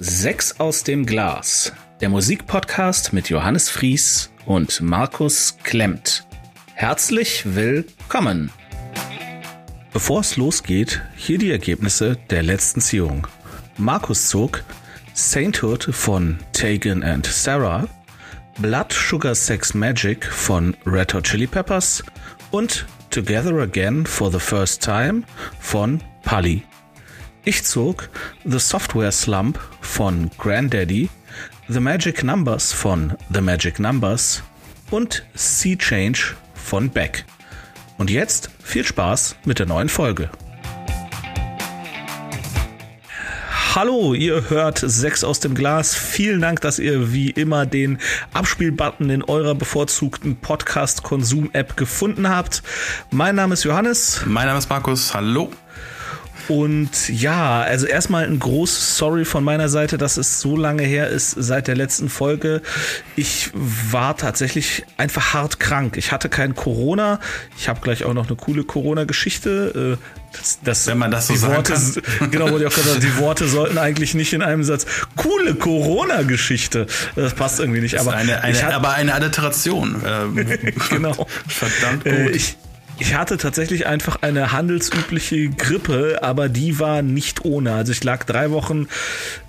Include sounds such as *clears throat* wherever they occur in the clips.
Sechs aus dem Glas, der Musikpodcast mit Johannes Fries und Markus Klemmt. Herzlich willkommen. Bevor es losgeht, hier die Ergebnisse der letzten Ziehung. Markus zog Sainthood von Tegan and Sarah, Blood Sugar Sex Magic von Red Hot Chili Peppers und Together Again for the First Time von Pali. Ich zog The Software Slump von Granddaddy, The Magic Numbers von The Magic Numbers und Sea Change von Beck. Und jetzt viel Spaß mit der neuen Folge. Hallo, ihr hört Sechs aus dem Glas. Vielen Dank, dass ihr wie immer den Abspielbutton in eurer bevorzugten Podcast-Konsum-App gefunden habt. Mein Name ist Johannes. Mein Name ist Markus. Hallo. Und ja, also erstmal ein großes Sorry von meiner Seite, dass es so lange her ist seit der letzten Folge. Ich war tatsächlich einfach hart krank. Ich hatte kein Corona. Ich habe gleich auch noch eine coole Corona-Geschichte. Äh, das, das, Wenn man das so sagen Worte, kann. Genau, wollte ich auch gerade sagen, die Worte sollten eigentlich nicht in einem Satz. Coole Corona-Geschichte. Das passt irgendwie nicht. Aber eine, eine, hatte, aber eine Alliteration. Ähm, *laughs* genau. Verdammt äh, gut. Ich, ich hatte tatsächlich einfach eine handelsübliche Grippe, aber die war nicht ohne. Also ich lag drei Wochen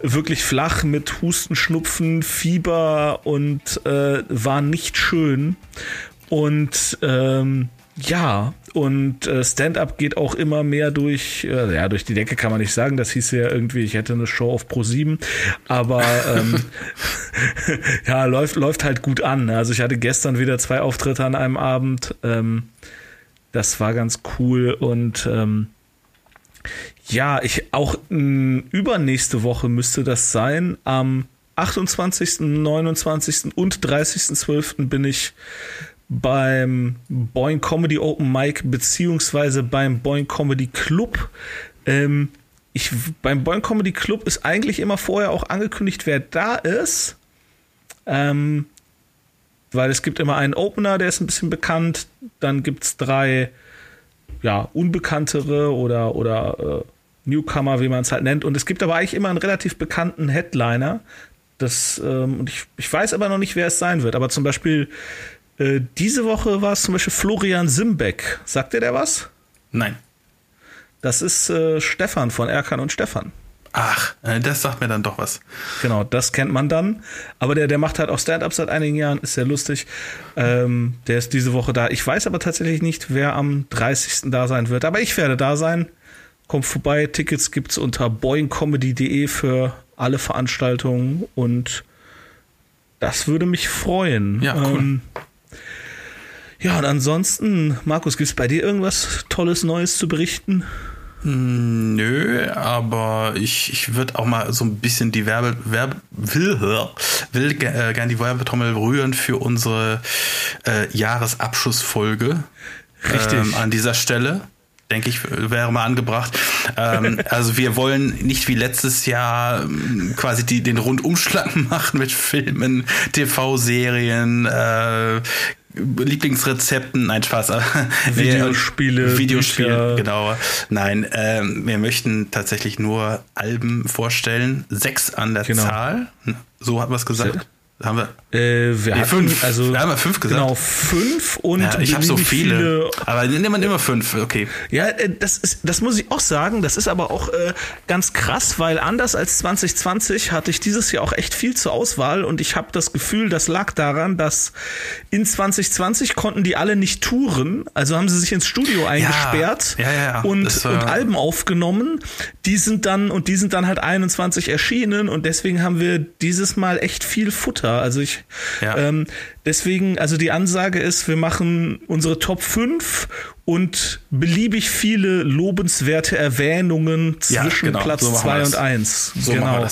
wirklich flach mit Husten, Schnupfen, Fieber und äh, war nicht schön. Und ähm, ja, und äh, Stand-up geht auch immer mehr durch, äh, ja, durch die Decke kann man nicht sagen. Das hieß ja irgendwie, ich hätte eine Show auf Pro 7, aber ähm, *laughs* *laughs* ja, läuft, läuft halt gut an. Also ich hatte gestern wieder zwei Auftritte an einem Abend. Ähm, das war ganz cool und ähm, ja, ich auch mh, übernächste Woche müsste das sein. Am 28., 29. und 30.12. bin ich beim Boing Comedy Open Mic beziehungsweise beim Boing Comedy Club. Ähm, ich, beim Boing Comedy Club ist eigentlich immer vorher auch angekündigt, wer da ist. Ähm, weil es gibt immer einen Opener, der ist ein bisschen bekannt, dann gibt es drei ja, unbekanntere oder, oder äh, Newcomer, wie man es halt nennt. Und es gibt aber eigentlich immer einen relativ bekannten Headliner. Das, ähm, und ich, ich weiß aber noch nicht, wer es sein wird. Aber zum Beispiel äh, diese Woche war es zum Beispiel Florian Simbeck. Sagt ihr der was? Nein. Das ist äh, Stefan von Erkan und Stefan. Ach, äh, das sagt mir dann doch was. Genau, das kennt man dann. Aber der, der macht halt auch Stand-up seit einigen Jahren, ist sehr lustig. Ähm, der ist diese Woche da. Ich weiß aber tatsächlich nicht, wer am 30. da sein wird. Aber ich werde da sein. Kommt vorbei. Tickets gibt's unter boingcomedy.de für alle Veranstaltungen und das würde mich freuen. Ja, cool. Ähm, ja, und ansonsten, Markus, gibt's bei dir irgendwas Tolles Neues zu berichten? Hm, nö, aber ich, ich würde auch mal so ein bisschen die Werbe, Werbe will, will äh, gerne die Werbetrommel rühren für unsere äh, Jahresabschlussfolge. Richtig. Ähm, an dieser Stelle denke ich, wäre mal angebracht. ähm, *laughs* also wir wollen nicht wie letztes Jahr ähm, quasi die, den Rundumschlag *laughs* machen mit Filmen, TV-Serien, äh, Lieblingsrezepten, nein, Spaß. *laughs* Videospiele. Videospiele, Bücher. genau. Nein, ähm, wir möchten tatsächlich nur Alben vorstellen. Sechs an der genau. Zahl. So hat man es gesagt. Haben wir, äh, wir nee, hatten, fünf. Also, wir haben fünf gesagt. Genau, fünf und ja, ich habe so viele, viele. Aber nimmt man immer fünf, okay. Ja, äh, das ist, das muss ich auch sagen. Das ist aber auch äh, ganz krass, weil anders als 2020 hatte ich dieses Jahr auch echt viel zur Auswahl und ich habe das Gefühl, das lag daran, dass in 2020 konnten die alle nicht touren, also haben sie sich ins Studio eingesperrt ja, ja, und, und Alben aufgenommen. Die sind dann und die sind dann halt 21 erschienen und deswegen haben wir dieses Mal echt viel Futter runter. Also ich ja. ähm, deswegen, also die Ansage ist, wir machen unsere Top 5 und beliebig viele lobenswerte Erwähnungen zwischen ja, genau. Platz 2 so und 1. So genau.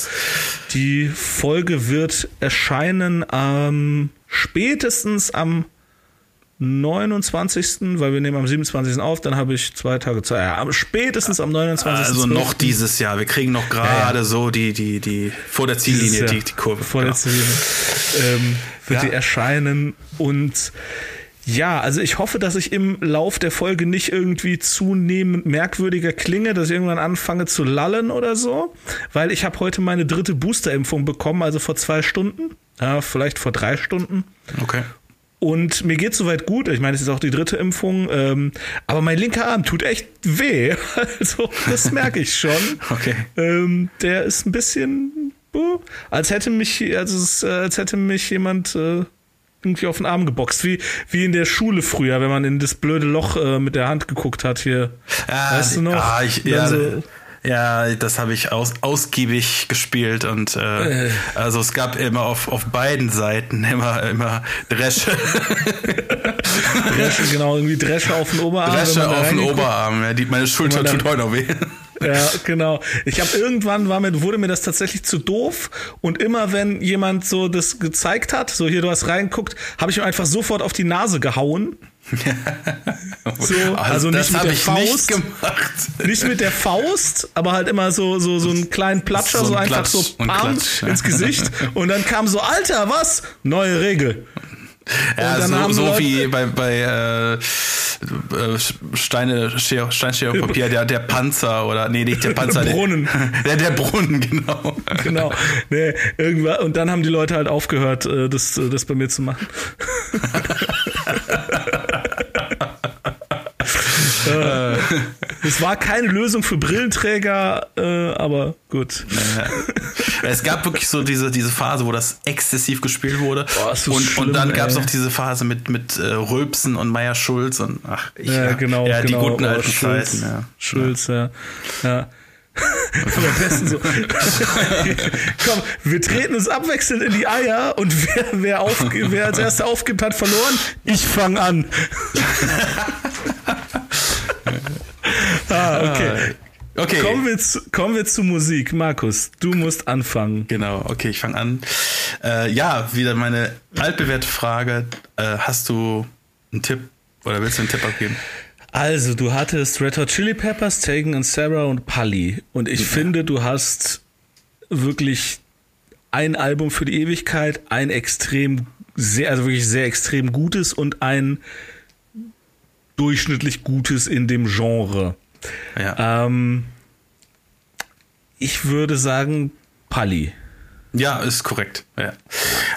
Die Folge wird erscheinen ähm, spätestens am 29., weil wir nehmen am 27. auf, dann habe ich zwei Tage Zeit. Ja, spätestens am 29. Also noch dieses Jahr. Wir kriegen noch gerade ja, ja. so die, die, die, vor der Ziellinie, die, die Kurve. Vor genau. der Ziellinie. Ähm, wird die erscheinen und Ja, also ich hoffe, dass ich im Lauf der Folge nicht irgendwie zunehmend merkwürdiger klinge, dass ich irgendwann anfange zu lallen oder so, weil ich habe heute meine dritte Boosterimpfung bekommen, also vor zwei Stunden, ja, vielleicht vor drei Stunden. Okay. Und mir geht soweit gut. Ich meine, es ist auch die dritte Impfung. Ähm, aber mein linker Arm tut echt weh. *laughs* Also, das merke ich schon. *laughs* Okay. Ähm, der ist ein bisschen, uh, als hätte mich, also, als hätte mich jemand äh, irgendwie auf den Arm geboxt. Wie, wie in der Schule früher, wenn man in das blöde Loch äh, mit der Hand geguckt hat hier. Ah, weißt du noch? Ah, ich, ja, so, ja, das habe ich aus, ausgiebig gespielt und äh, äh. also es gab immer auf, auf beiden Seiten immer immer Dresche. Dresche, genau, irgendwie Dresche auf den Oberarm. Dresche auf den Oberarm, ja, die, meine Schulter tut heute noch weh. Ja, genau. Ich habe irgendwann war mir, wurde mir das tatsächlich zu doof und immer wenn jemand so das gezeigt hat, so hier du hast reinguckt, habe ich ihm einfach sofort auf die Nase gehauen *laughs* so, also, also nicht mit der Faust. Nicht, nicht, mit der Faust, aber halt immer so, so, so einen kleinen Platscher, so, so einfach Klatsch so Pam ins Gesicht. Und dann kam so, Alter, was? Neue Regel. Ja, so, so wie bei, bei äh, Steine, Steinschere Papier, der, der Panzer oder nee, nicht der *laughs* Panzer. Der Brunnen. *laughs* Der, der Brunnen, genau. Genau. Nee, irgendwann, und dann haben die Leute halt aufgehört, äh, das, das bei mir zu machen. *laughs* Äh, es war keine Lösung für Brillenträger, äh, aber gut. Es gab wirklich so diese, diese Phase, wo das exzessiv gespielt wurde. Boah, so und, schlimm, und dann gab es noch diese Phase mit, mit äh, Rülpsen und Meier Schulz und ach, ich, ja, genau, ja, genau. die guten oh, alten Schulz, Zeiten. Ja. Schulz, ja. ja. *laughs* am besten so. *laughs* Komm, wir treten uns abwechselnd in die Eier und wer, wer, auf, wer als erster aufgibt, hat verloren. Ich fange an. *laughs* ah, okay. Okay. Kommen wir, zu, kommen wir zu Musik. Markus, du musst anfangen. Genau, okay, ich fange an. Äh, ja, wieder meine altbewährte Frage. Äh, hast du einen Tipp oder willst du einen Tipp abgeben? Also, du hattest Red Hot Chili Peppers, Tegan und Sarah und Pully. Und ich ja. finde, du hast wirklich ein Album für die Ewigkeit, ein extrem, sehr, also wirklich sehr extrem gutes und ein durchschnittlich gutes in dem Genre. Ja. Ähm, ich würde sagen, Pali. Ja, ist korrekt. Ja.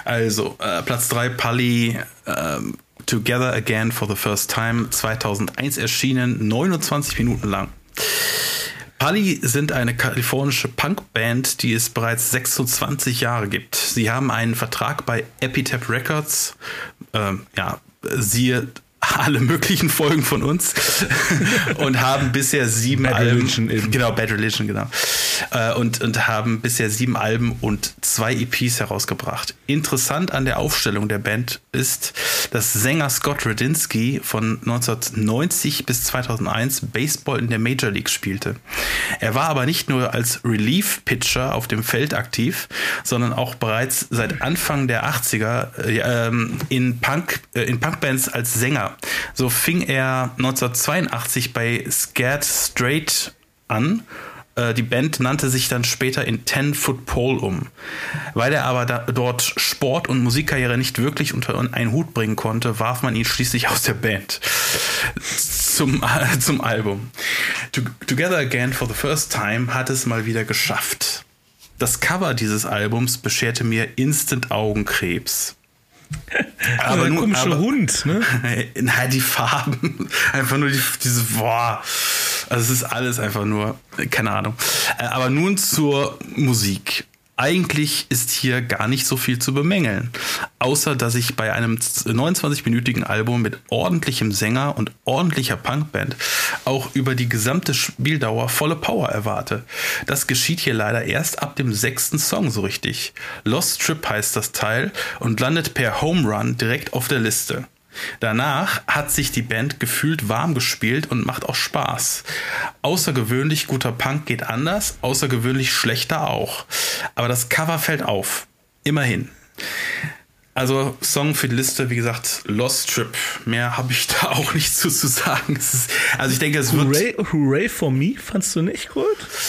Also, äh, Platz 3, Pali, ähm, Together Again for the First Time, 2001 erschienen, 29 Minuten lang. Pali sind eine kalifornische Punkband, die es bereits 26 Jahre gibt. Sie haben einen Vertrag bei Epitaph Records, ähm, ja, siehe alle möglichen Folgen von uns *laughs* und haben bisher sieben Bad Alben. Religion eben. Genau, Bad Religion, genau. Äh, und, und haben bisher sieben Alben und zwei EPs herausgebracht. Interessant an der Aufstellung der Band ist, dass Sänger Scott Radinsky von 1990 bis 2001 Baseball in der Major League spielte. Er war aber nicht nur als Relief-Pitcher auf dem Feld aktiv, sondern auch bereits seit Anfang der 80er äh, ähm, in, Punk, äh, in Punkbands als Sänger. So fing er 1982 bei Scared Straight an äh, die Band nannte sich dann später in Ten Foot Pole um. Weil er aber da, dort Sport und Musikkarriere nicht wirklich unter einen Hut bringen konnte, warf man ihn schließlich aus der Band. Zum, *laughs* zum Album. Together Again for the First Time hat es mal wieder geschafft. Das Cover dieses Albums bescherte mir instant Augenkrebs. Aber ein komischer aber, Hund, ne? *laughs* Na, die Farben. Einfach nur die, diese, boah. Also es ist alles einfach nur, keine Ahnung. Äh, aber nun zur Musik. Eigentlich ist hier gar nicht so viel zu bemängeln. Außer, dass ich bei einem 29-minütigen Album mit ordentlichem Sänger und ordentlicher Punkband auch über die gesamte Spieldauer volle Power erwarte. Das geschieht hier leider erst ab dem sechsten Song so richtig. Lost Trip heißt das Teil und landet per Home Run direkt auf der Liste. Danach hat sich die Band gefühlt warm gespielt und macht auch Spaß. Außergewöhnlich guter Punk geht anders, außergewöhnlich schlechter auch. Aber das Cover fällt auf. Immerhin. Also Song für die Liste, wie gesagt, Lost Trip. Mehr habe ich da *laughs* auch nicht zu, zu sagen. Ist, also ich denke, es wird. Hooray, Hooray for Me fandst du nicht gut?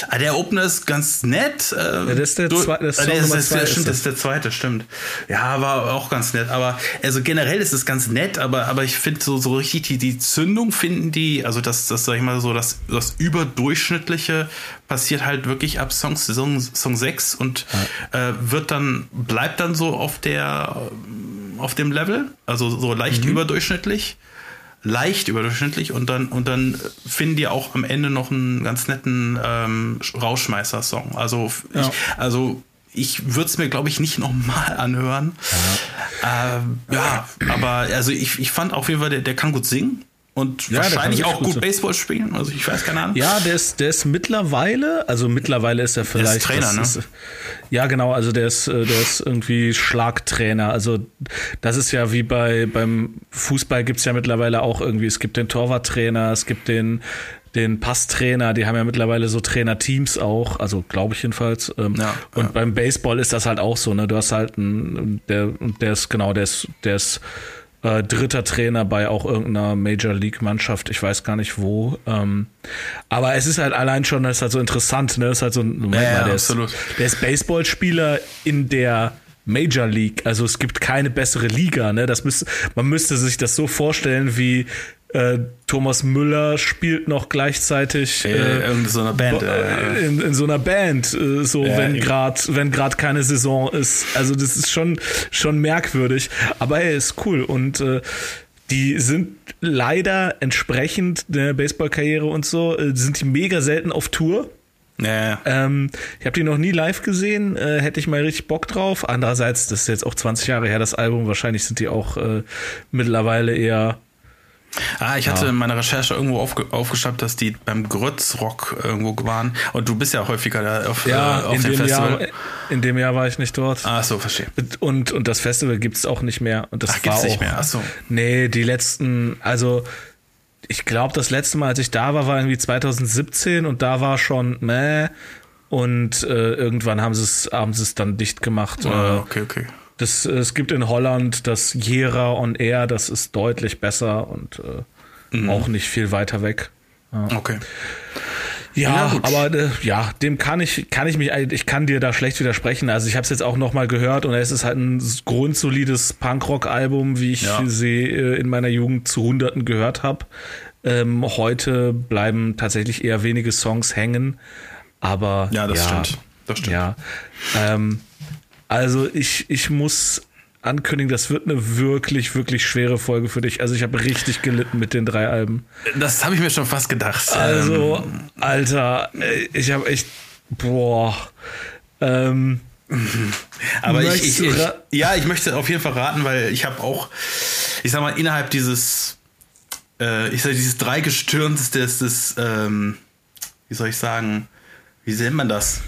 Ah, der Opener ist ganz nett. Ja, das ist der zweite. Das, ah, der ist, das, stimmt, das ist der zweite, stimmt. Ja, war auch ganz nett. Aber also generell ist es ganz nett, aber, aber ich finde so, so richtig die, die Zündung finden die, also das, das sag ich mal so, das, das überdurchschnittliche passiert halt wirklich ab Song, Song, Song 6 und ja. äh, wird dann, bleibt dann so auf der auf dem Level, also so leicht mhm. überdurchschnittlich, leicht überdurchschnittlich und dann und dann finden die auch am Ende noch einen ganz netten ähm, Rauschmeißer-Song. Also ja. ich, also ich würde es mir, glaube ich, nicht nochmal anhören. Ja. Ähm, ja, aber also ich, ich fand auf jeden Fall, der, der kann gut singen. Und ja, wahrscheinlich auch gut, gut Baseball spielen. Also ich weiß keine Ahnung. Ja, der ist, der ist mittlerweile, also mittlerweile ist er vielleicht. Ist Trainer, ne? Ist, ja, genau, also der ist, äh, der ist irgendwie Schlagtrainer. Also das ist ja wie bei beim Fußball gibt's ja mittlerweile auch irgendwie, es gibt den Torwarttrainer, es gibt den den Passtrainer, die haben ja mittlerweile so Trainerteams auch, also glaube ich jedenfalls. Ähm, ja, und ja. beim Baseball ist das halt auch so, ne? Du hast halt einen, der, der ist, genau, der ist, der ist äh, dritter Trainer bei auch irgendeiner Major League Mannschaft, ich weiß gar nicht wo. Ähm, aber es ist halt allein schon, das ist halt so interessant, ne? Das ist halt so ein, Moment ja, mal, der, ist, der ist Baseballspieler in der Major League, also es gibt keine bessere Liga, ne? Das müsste, man müsste sich das so vorstellen wie äh, Thomas Müller spielt noch gleichzeitig äh, in so einer Band. Äh, in, in, so einer Band, äh, so ja, wenn gerade wenn gerade keine Saison ist. Also das ist schon schon merkwürdig, aber er ist cool und äh, die sind leider entsprechend der Baseballkarriere und so äh, sind die mega selten auf Tour. Ja. Ähm, ich habe die noch nie live gesehen, äh, hätte ich mal richtig Bock drauf. Andererseits, das ist jetzt auch 20 Jahre her, das Album. Wahrscheinlich sind die auch äh, mittlerweile eher Ah, ich hatte ja. in meiner Recherche irgendwo aufge aufgeschnappt, dass die beim Grützrock irgendwo waren. Und du bist ja häufiger da auf, ja, äh, auf dem Festival. Jahr, in dem Jahr war ich nicht dort. Ah, so, verstehe. Und, und das Festival gibt's auch nicht mehr. Und das Ach, gibt's auch, nicht mehr? Ach so. Nee, die letzten, also ich glaube, das letzte Mal, als ich da war, war irgendwie 2017 und da war schon meh. Und äh, irgendwann haben sie es haben sie es dann dicht gemacht. Ah, okay, okay. Das, es gibt in Holland das Jera on Air, das ist deutlich besser und äh, mhm. auch nicht viel weiter weg. Ja. Okay. Ja, ja aber äh, ja, dem kann ich kann ich mich ich kann dir da schlecht widersprechen. Also ich habe es jetzt auch noch mal gehört und es ist halt ein grundsolides Punkrock Album, wie ich ja. sie äh, in meiner Jugend zu Hunderten gehört habe. Ähm, heute bleiben tatsächlich eher wenige Songs hängen, aber ja, das stimmt. Das stimmt. Ja, ähm, also ich, ich muss ankündigen, das wird eine wirklich, wirklich schwere Folge für dich. Also ich habe richtig gelitten mit den drei Alben. Das habe ich mir schon fast gedacht. Also, ähm. Alter, ich habe echt, boah. Ähm, Aber ich, ich, ich, ja, ich möchte auf jeden Fall raten, weil ich habe auch, ich sag mal, innerhalb dieses, äh, ich sag, dieses Dreigestirns des, des ähm, wie soll ich sagen, wie nennt man das?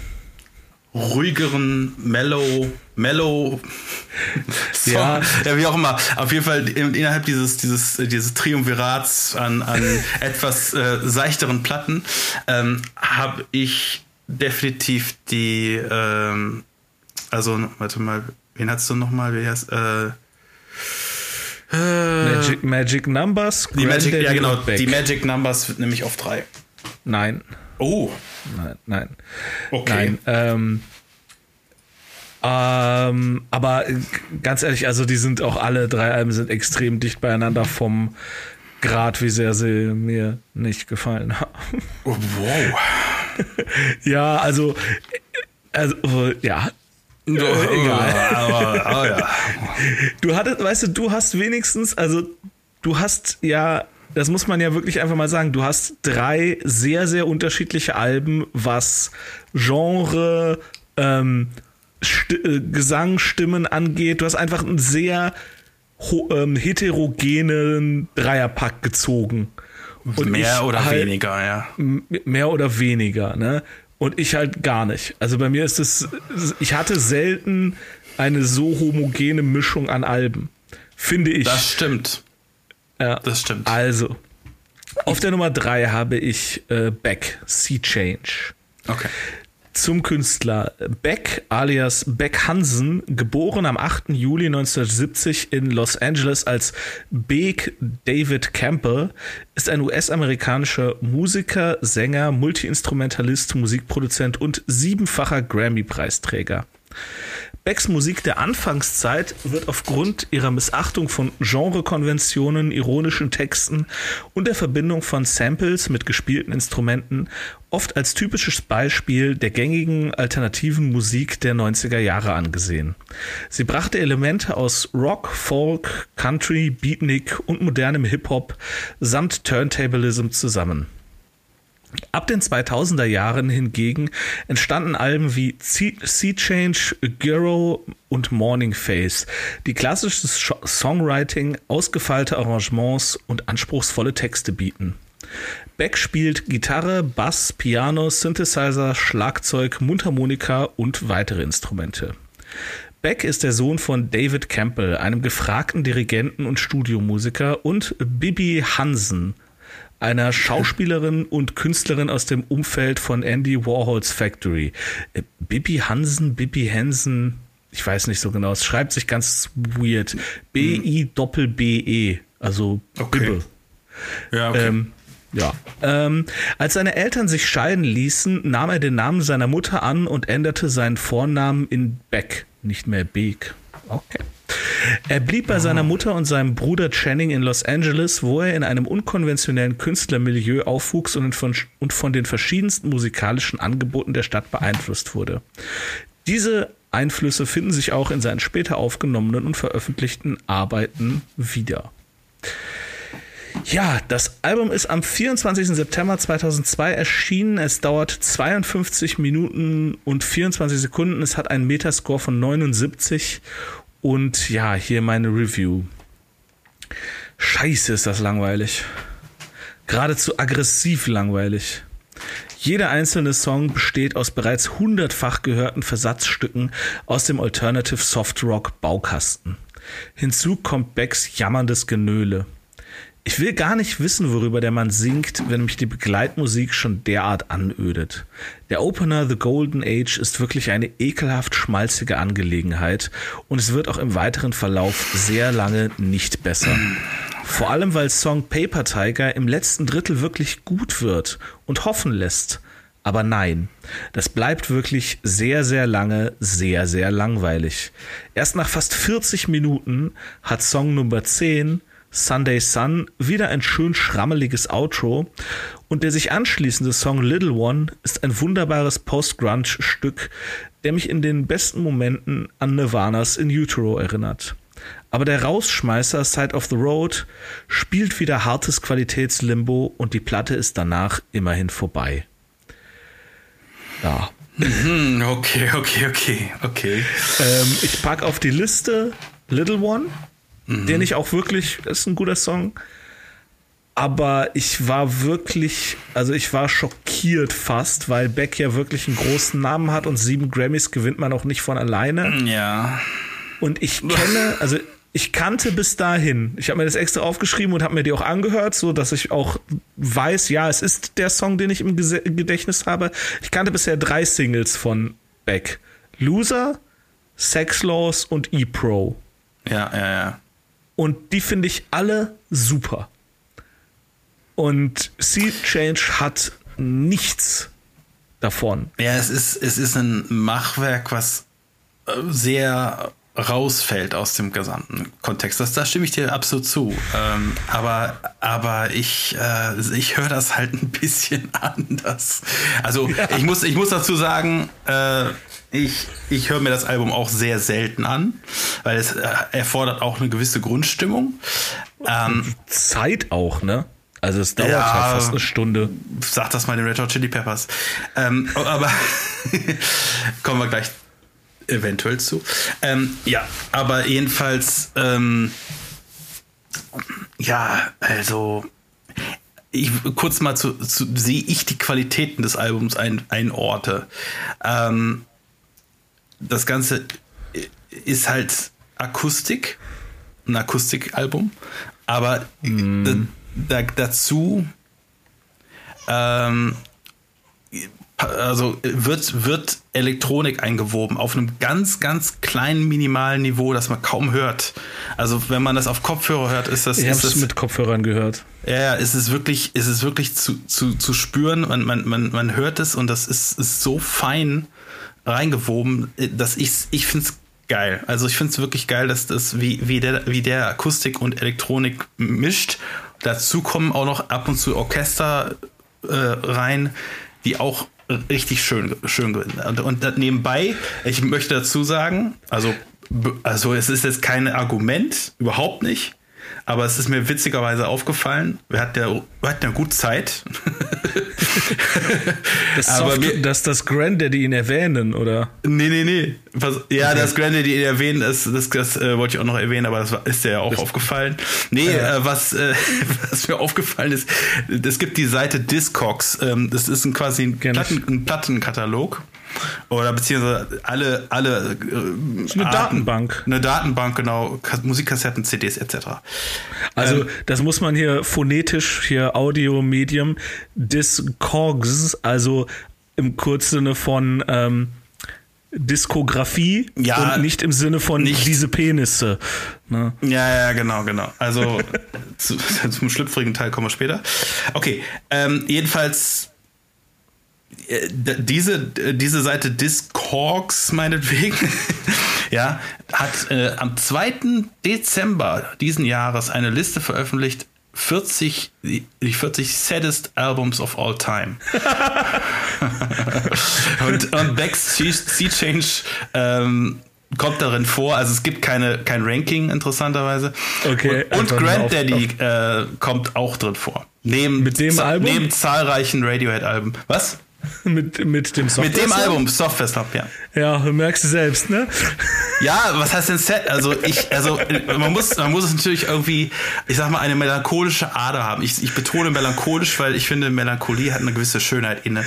Ruhigeren, mellow, mellow *laughs* Song. Ja. ja, wie auch immer. Auf jeden Fall innerhalb dieses, dieses, dieses Triumvirats an, an *laughs* etwas äh, seichteren Platten ähm, habe ich definitiv die, ähm, also, warte mal, wen hast du nochmal? Wie heißt, äh, Magic, Magic Numbers? Die Magic, ja, genau. Die Magic Numbers wird nämlich auf drei. Nein. Oh. Nein, nein. Okay. Nein, ähm, ähm, aber ganz ehrlich, also die sind auch alle drei Alben sind extrem dicht beieinander vom Grad, wie sehr sie mir nicht gefallen haben. Oh, wow. *laughs* ja, also, also ja, Oh, egal. Ja. *laughs* Du hattest, weißt du, du hast wenigstens, also du hast ja das muss man ja wirklich einfach mal sagen. Du hast drei sehr, sehr unterschiedliche Alben, was Genre, ähm, St äh, Gesangsstimmen angeht. Du hast einfach einen sehr ähm, heterogenen Dreierpack gezogen. Und mehr oder halt weniger, ja. Mehr oder weniger, ne? Und ich halt gar nicht. Also bei mir ist es, ich hatte selten eine so homogene Mischung an Alben. Finde ich. Das stimmt. Ja, das stimmt. Also, auf der Nummer 3 habe ich äh, Back, Sea Change. Okay. zum Künstler. Beck alias Beck Hansen, geboren am 8. Juli 1970 in Los Angeles als Beck David Campbell, ist ein US-amerikanischer Musiker, Sänger, Multiinstrumentalist, Musikproduzent und siebenfacher Grammy-Preisträger. Becks Musik der Anfangszeit wird aufgrund ihrer Missachtung von Genrekonventionen, ironischen Texten und der Verbindung von Samples mit gespielten Instrumenten oft als typisches Beispiel der gängigen alternativen Musik der 90er Jahre angesehen. Sie brachte Elemente aus Rock, Folk, Country, Beatnik und modernem Hip-Hop samt Turntablism zusammen. Ab den 2000er Jahren hingegen entstanden Alben wie Sea Change, Gyro und Morning Face, die klassisches Songwriting, ausgefeilte Arrangements und anspruchsvolle Texte bieten. Beck spielt Gitarre, Bass, Piano, Synthesizer, Schlagzeug, Mundharmonika und weitere Instrumente. Beck ist der Sohn von David Campbell, einem gefragten Dirigenten und Studiomusiker, und Bibi Hansen, einer Schauspielerin und Künstlerin aus dem Umfeld von Andy Warhols Factory. Äh, Bibi Hansen, Bibi Hansen, ich weiß nicht so genau, es schreibt sich ganz weird. B-I-Doppel-B-E, also okay. Bibbe. Ja, okay. Ähm, ja. Ähm, als seine Eltern sich scheiden ließen, nahm er den Namen seiner Mutter an und änderte seinen Vornamen in Beck, nicht mehr Beek. Okay. Er blieb bei seiner Mutter und seinem Bruder Channing in Los Angeles, wo er in einem unkonventionellen Künstlermilieu aufwuchs und von, und von den verschiedensten musikalischen Angeboten der Stadt beeinflusst wurde. Diese Einflüsse finden sich auch in seinen später aufgenommenen und veröffentlichten Arbeiten wieder. Ja, das Album ist am 24. September 2002 erschienen. Es dauert 52 Minuten und 24 Sekunden. Es hat einen Metascore von 79 und ja, hier meine Review. Scheiße, ist das langweilig. Geradezu aggressiv langweilig. Jeder einzelne Song besteht aus bereits hundertfach gehörten Versatzstücken aus dem Alternative Soft Rock Baukasten. Hinzu kommt Becks jammerndes Genöle. Ich will gar nicht wissen, worüber der Mann singt, wenn mich die Begleitmusik schon derart anödet. Der Opener The Golden Age ist wirklich eine ekelhaft schmalzige Angelegenheit und es wird auch im weiteren Verlauf sehr lange nicht besser. Vor allem, weil Song Paper Tiger im letzten Drittel wirklich gut wird und hoffen lässt. Aber nein, das bleibt wirklich sehr, sehr lange, sehr, sehr langweilig. Erst nach fast 40 Minuten hat Song Nummer 10 Sunday Sun wieder ein schön schrammeliges Outro und der sich anschließende Song Little One ist ein wunderbares Post-Grunge-Stück, der mich in den besten Momenten an Nirvanas in Utero erinnert. Aber der Rausschmeißer Side of the Road spielt wieder hartes Qualitätslimbo und die Platte ist danach immerhin vorbei. Ja. Mhm, okay, okay, okay, okay. Ähm, ich pack auf die Liste Little One mhm. den ich auch wirklich, das ist ein guter Song. Aber ich war wirklich, also ich war schockiert fast, weil Beck ja wirklich einen großen Namen hat und sieben Grammys gewinnt man auch nicht von alleine. Ja. Und ich kenne, also ich kannte bis dahin, ich habe mir das extra aufgeschrieben und habe mir die auch angehört, so dass ich auch weiß, ja, es ist der Song, den ich im Gedächtnis habe. Ich kannte bisher drei Singles von Beck. Loser, Sex Laws und E-Pro. Ja, ja, ja. Und die finde ich alle super. Und Sea Change hat nichts davon. Ja, es ist, es ist ein Machwerk, was äh, sehr rausfällt aus dem gesamten Kontext. Das, da stimme ich dir absolut zu. Ähm, aber, aber ich, äh, ich höre das halt ein bisschen *laughs* anders. Also ja. ich, muss, ich muss dazu sagen, äh, ich, ich höre mir das Album auch sehr selten an, weil es äh, erfordert auch eine gewisse Grundstimmung. Ähm, Zeit auch, ne? Also es dauert ja, halt fast eine Stunde. Sag das mal den Red Hot Chili Peppers. Ähm, aber *laughs* kommen wir gleich eventuell zu. Ähm, ja, aber jedenfalls, ähm, ja, also ich, kurz mal zu, zu sehe ich die Qualitäten des Albums ein, einorte. Ähm, das Ganze ist halt Akustik, ein Akustikalbum, aber mm. da, dazu ähm, also wird, wird Elektronik eingewoben auf einem ganz, ganz kleinen, minimalen Niveau, das man kaum hört. Also wenn man das auf Kopfhörer hört, ist das. Ich habe es mit Kopfhörern gehört. Ja, ist es wirklich, ist es wirklich zu, zu, zu spüren. Man, man, man, man hört es und das ist, ist so fein reingewoben, dass ich, ich finde es geil. Also ich finde es wirklich geil, dass das wie, wie, der, wie der Akustik und Elektronik mischt. Dazu kommen auch noch ab und zu Orchester äh, rein, die auch richtig schön, schön und, und nebenbei, ich möchte dazu sagen, also, also es ist jetzt kein Argument, überhaupt nicht. Aber es ist mir witzigerweise aufgefallen, wir hatten ja, wir hatten ja gut Zeit. *laughs* das aber mir, dass das Granddaddy ihn erwähnen, oder? Nee, nee, nee. Was, ja, okay. das Granddaddy ihn erwähnen, das, das, das äh, wollte ich auch noch erwähnen, aber das war, ist ja auch das, aufgefallen. Nee, äh, was, äh, *laughs* was mir aufgefallen ist, es gibt die Seite Discogs. Ähm, das ist ein, quasi ein, Platten, ein Plattenkatalog. Oder beziehungsweise alle, alle äh, eine Arten, Datenbank. Eine Datenbank, genau, Musikkassetten, CDs etc. Also ähm, das muss man hier phonetisch, hier Audio-Medium, Discogs, also im Kurzsinne von ähm, Diskografie ja, und nicht im Sinne von nicht. diese Penisse. Ne? Ja, ja, genau, genau. Also *laughs* zu, *laughs* zum schlüpfrigen Teil kommen wir später. Okay, ähm, jedenfalls diese, diese Seite Discogs meinetwegen, *laughs* ja, hat äh, am 2. Dezember diesen Jahres eine Liste veröffentlicht, 40, die 40 saddest Albums of all time. *laughs* und, und Beck's Sea Change ähm, kommt darin vor. Also es gibt keine, kein Ranking, interessanterweise. Okay. Und, und Granddaddy äh, kommt auch drin vor. Neben, Mit dem Album? Neben zahlreichen Radiohead-Alben. Was? *laughs* mit, mit dem Software. Mit dem Album, Software Slap, ja. Ja, du merkst du selbst, ne? Ja, was heißt denn Set? Also ich, also man muss, man muss es natürlich irgendwie, ich sag mal, eine melancholische Ader haben. Ich, ich betone melancholisch, weil ich finde, Melancholie hat eine gewisse Schönheit inne.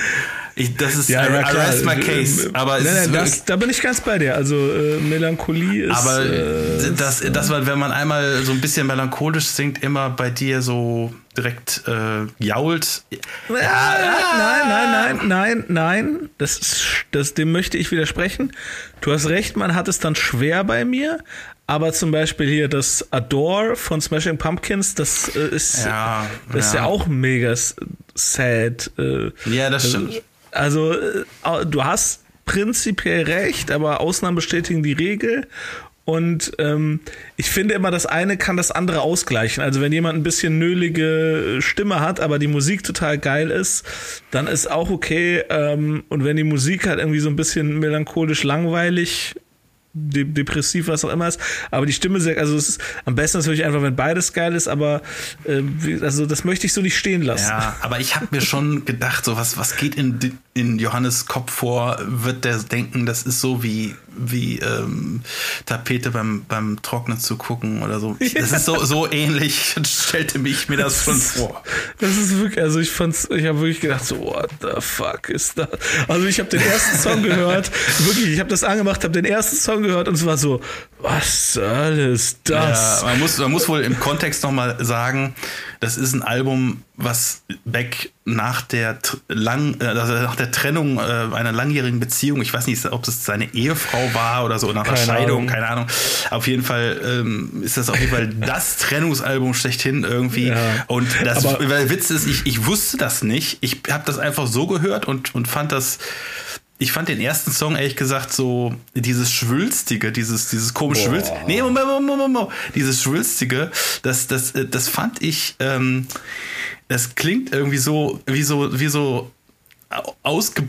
Ich, das ist ja, I, I rest my case. Aber nein, nein, das, da bin ich ganz bei dir. Also äh, Melancholie ist. Aber äh, das, das, wenn man einmal so ein bisschen melancholisch singt, immer bei dir so direkt äh, jault. Ja, nein, nein, nein, nein, nein. Das ist, das, dem möchte ich widersprechen. Du hast recht, man hat es dann schwer bei mir. Aber zum Beispiel hier das Adore von Smashing Pumpkins, das äh, ist, ja, das ist ja. ja auch mega sad. Äh, ja, das stimmt. Also, äh, du hast prinzipiell recht, aber Ausnahmen bestätigen die Regel. Und ähm, ich finde immer, das eine kann das andere ausgleichen. Also wenn jemand ein bisschen nölige Stimme hat, aber die Musik total geil ist, dann ist auch okay. Ähm, und wenn die Musik halt irgendwie so ein bisschen melancholisch langweilig de depressiv, was auch immer ist. Aber die Stimme, also es ist am besten natürlich einfach, wenn beides geil ist, aber äh, also das möchte ich so nicht stehen lassen. Ja, aber ich habe mir schon gedacht, so was, was geht in, in Johannes Kopf vor? Wird der denken, das ist so wie, wie ähm, Tapete beim, beim Trocknen zu gucken oder so. *laughs* Ja. Das ist so, so ähnlich, stellte mich mir das, das schon ist, vor. Das ist wirklich, also ich fand's, ich habe wirklich gedacht, so, what the fuck ist das? Also ich habe den ersten Song gehört, wirklich, ich habe das angemacht, habe den ersten Song gehört und es war so, was soll es das? Ja, man muss, man muss wohl im Kontext nochmal sagen, das ist ein Album, was Beck nach der lang, äh, also nach der Trennung äh, einer langjährigen Beziehung, ich weiß nicht, ob es seine Ehefrau war oder so, nach der Scheidung, Ahnung. keine Ahnung. Auf jeden Fall ähm, ist das auf jeden Fall *laughs* das Trennungsalbum schlechthin irgendwie. Ja. Und das Aber Witz ist, ich, ich wusste das nicht. Ich habe das einfach so gehört und, und fand das ich fand den ersten Song ehrlich gesagt so dieses schwülstige, dieses dieses komische Schwülst. Nee, Moment, Moment, Moment. Dieses schwülstige, das das äh, das fand ich ähm, das klingt irgendwie so wie so wie so ausge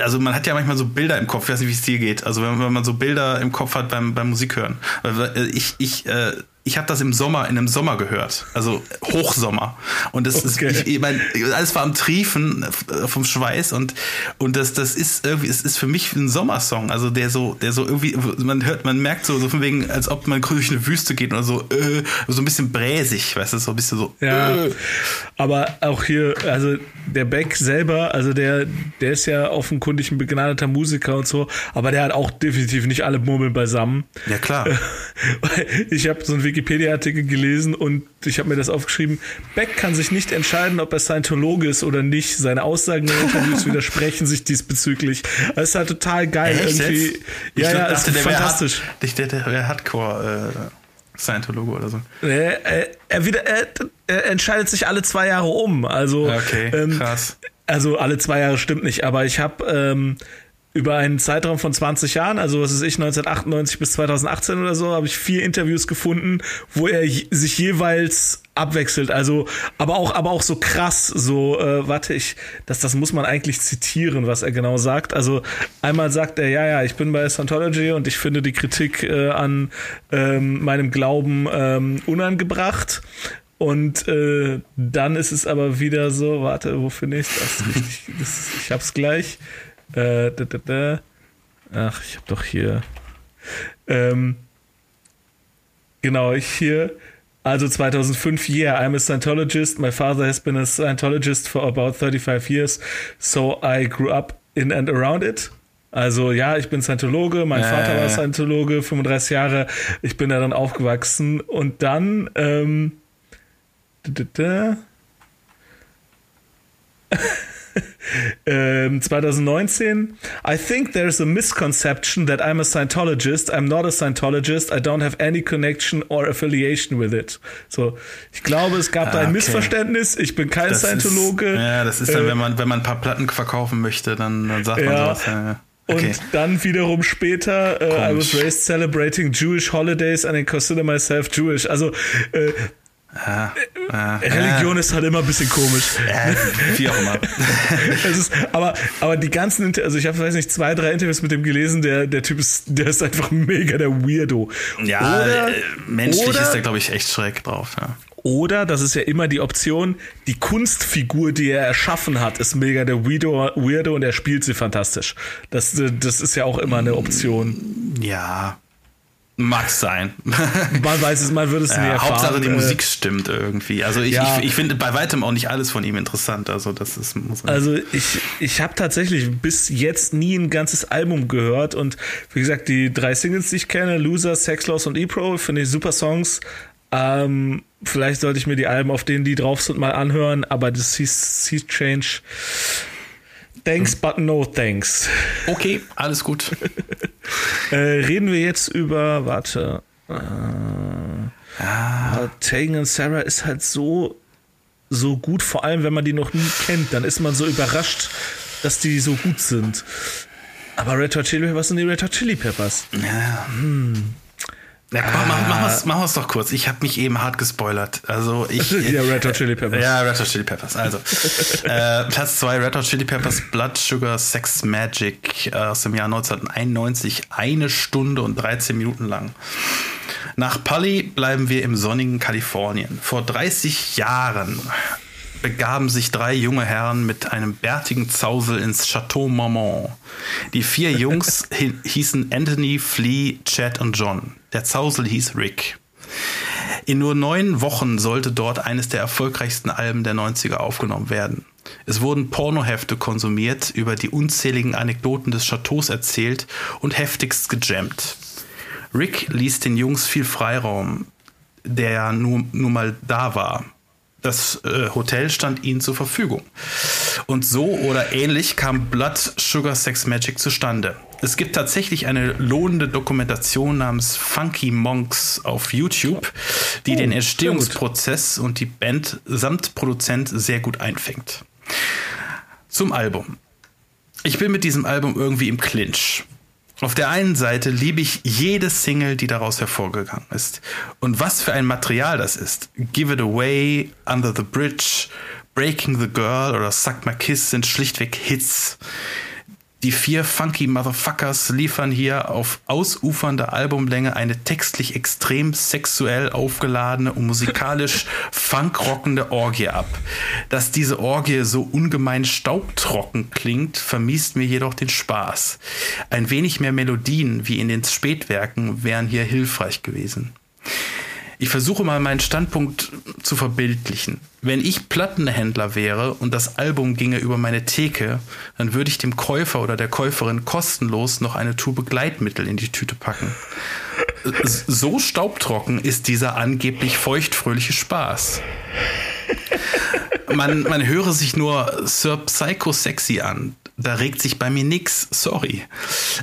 also man hat ja manchmal so Bilder im Kopf, ich weiß nicht, wie es dir geht. Also wenn, wenn man so Bilder im Kopf hat beim, beim Musik hören. Äh, ich, ich äh, ich habe das im Sommer, in einem Sommer gehört. Also Hochsommer. Und das okay. ist, ich, mein, alles war am Triefen äh, vom Schweiß und, und das, das ist irgendwie, es ist für mich ein Sommersong. Also der so, der so irgendwie, man hört, man merkt so, so von wegen, als ob man durch eine Wüste geht oder so, äh, so ein bisschen bräsig, weißt du, so ein bisschen so. Ja. Äh. Aber auch hier, also der Beck selber, also der, der ist ja offenkundig ein begnadeter Musiker und so, aber der hat auch definitiv nicht alle Murmeln beisammen. Ja, klar. *laughs* ich habe so ein Wikipedia-Artikel gelesen und ich habe mir das aufgeschrieben. Beck kann sich nicht entscheiden, ob er Scientologe ist oder nicht. Seine Aussagen in Interviews *laughs* widersprechen sich diesbezüglich. Das ist halt total geil. Echt irgendwie. jetzt? Ja, Ich ja, dachte, ist der wär fantastisch. Hard- Ich dachte, der wäre Hardcore äh, Scientologe oder so. Er, er, er, wieder, er, er entscheidet sich alle zwei Jahre um. Also, Okay, ähm, krass. also alle zwei Jahre stimmt nicht, aber ich habe ähm, über einen Zeitraum von 20 Jahren, also was ist ich, 1998 bis 2018 oder so, habe ich vier Interviews gefunden, wo er sich jeweils abwechselt. Also, aber auch, aber auch so krass, so, äh, warte ich, das, das muss man eigentlich zitieren, was er genau sagt. Also einmal sagt er, ja, ja, ich bin bei Scientology und ich finde die Kritik äh, an ähm, meinem Glauben ähm, unangebracht. Und äh, dann ist es aber wieder so, warte, wo finde ich das richtig? Ich hab's gleich. Äh, da, da, da. Ach, ich hab doch hier. Ähm, genau, ich hier. Also 2005, yeah, I'm a Scientologist. My father has been a Scientologist for about 35 years, so I grew up in and around it. Also ja, ich bin Scientologe, mein Äh. Vater war Scientologe, 35 Jahre, ich bin darin aufgewachsen. Und dann, ähm, da, da, da. Ähm, 2019. I think there's a misconception that I'm a Scientologist. I'm not a Scientologist. I don't have any connection or affiliation with it. So, ich glaube, es gab da Ah, ein okay. Missverständnis. Ich bin kein Das Scientologe. Ist, ja, das ist dann, Äh, wenn man, wenn man ein paar Platten verkaufen möchte, dann, dann sagt man Ja. sowas. Ja, ja. Okay. Und dann wiederum später, äh, I was raised celebrating Jewish holidays and I consider myself Jewish. Also äh, ah, ah, Religion ist halt immer ein bisschen komisch. ah, wie auch immer. *laughs* Ist, aber, aber die ganzen, also ich habe, weiß nicht, zwei, drei Interviews mit dem gelesen, der, der Typ ist, der ist einfach mega der Weirdo. Ja, Oder- äh, menschlich oder- ist er, glaube ich, echt schräg drauf. Ja. Oder, das ist ja immer die Option, die Kunstfigur, die er erschaffen hat, ist mega der Weirdo, Weirdo und er spielt sie fantastisch. Das, äh, das ist ja auch immer eine Option. ja, mag sein. *laughs* Man weiß es, man würde es nie Ja, erfahren. Hauptsache die Äh, Musik stimmt irgendwie. Also ich, Ja. ich, ich finde bei weitem auch nicht alles von ihm interessant. Also das ist muss Also ich, ich habe tatsächlich bis jetzt nie ein ganzes Album gehört und wie gesagt, die drei Singles, die ich kenne, Loser, Sexless und E-Pro, finde ich super Songs. Ähm, vielleicht sollte ich mir die Alben, auf denen die drauf sind, mal anhören, aber das Sea, sea Change. Thanks, but no thanks. okay, alles gut. *laughs* Äh, reden wir jetzt über, warte. Äh, Ah, Tegan und Sarah ist halt so, so gut, vor allem wenn man die noch nie kennt, dann ist man so überrascht, dass die so gut sind. Aber Red Hot Chili Peppers sind die Red Hot Chili Peppers. ja. Ja, mach, mach, mach, wir's- mach wir's doch kurz. Ich habe mich eben hart gespoilert. Also ich. *laughs* Ja, Red Hot Chili Peppers. Ja, Red Hot Chili Peppers. Also *laughs* äh, Platz 2 Red Hot Chili Peppers Blood Sugar Sex Magic äh, aus dem Jahr 1991. Eine Stunde und 13 Minuten lang. Nach Pali bleiben wir im sonnigen Kalifornien. Vor 30 Jahren begaben sich drei junge Herren mit einem bärtigen Zausel ins Chateau Marmont. Die vier Jungs *laughs* hi- hießen Anthony, Flea, Chad und John. Der Zausel hieß Rick. In nur neun Wochen sollte dort eines der erfolgreichsten Alben der 90er aufgenommen werden. Es wurden Pornohefte konsumiert, über die unzähligen Anekdoten des Chateaus erzählt und heftigst gejammt. Rick ließ den Jungs viel Freiraum, der ja nur, nur mal da war. Das äh, Hotel stand ihnen zur Verfügung. Und so oder ähnlich kam Blood Sugar Sex Magic zustande. Es gibt tatsächlich eine lohnende Dokumentation namens Funky Monks auf YouTube, die Oh, den Entstehungsprozess und die Band samt Produzent sehr gut einfängt. Zum Album. Ich bin mit diesem Album irgendwie im Clinch. Auf der einen Seite liebe ich jede Single, die daraus hervorgegangen ist. Und was für ein Material das ist. Give It Away, Under the Bridge, Breaking the Girl oder Suck My Kiss sind schlichtweg Hits. Die vier funky Motherfuckers liefern hier auf ausufernder Albumlänge eine textlich extrem sexuell aufgeladene und musikalisch *laughs* funkrockende Orgie ab. Dass diese Orgie so ungemein staubtrocken klingt, vermiest mir jedoch den Spaß. Ein wenig mehr Melodien wie in den Spätwerken wären hier hilfreich gewesen. Ich versuche mal meinen Standpunkt zu verbildlichen. Wenn ich Plattenhändler wäre und das Album ginge über meine Theke, dann würde ich dem Käufer oder der Käuferin kostenlos noch eine Tube Gleitmittel in die Tüte packen. so staubtrocken ist dieser angeblich feuchtfröhliche Spaß. Man, man höre sich nur Sir Psycho Sexy an. Da regt sich bei mir nix, sorry.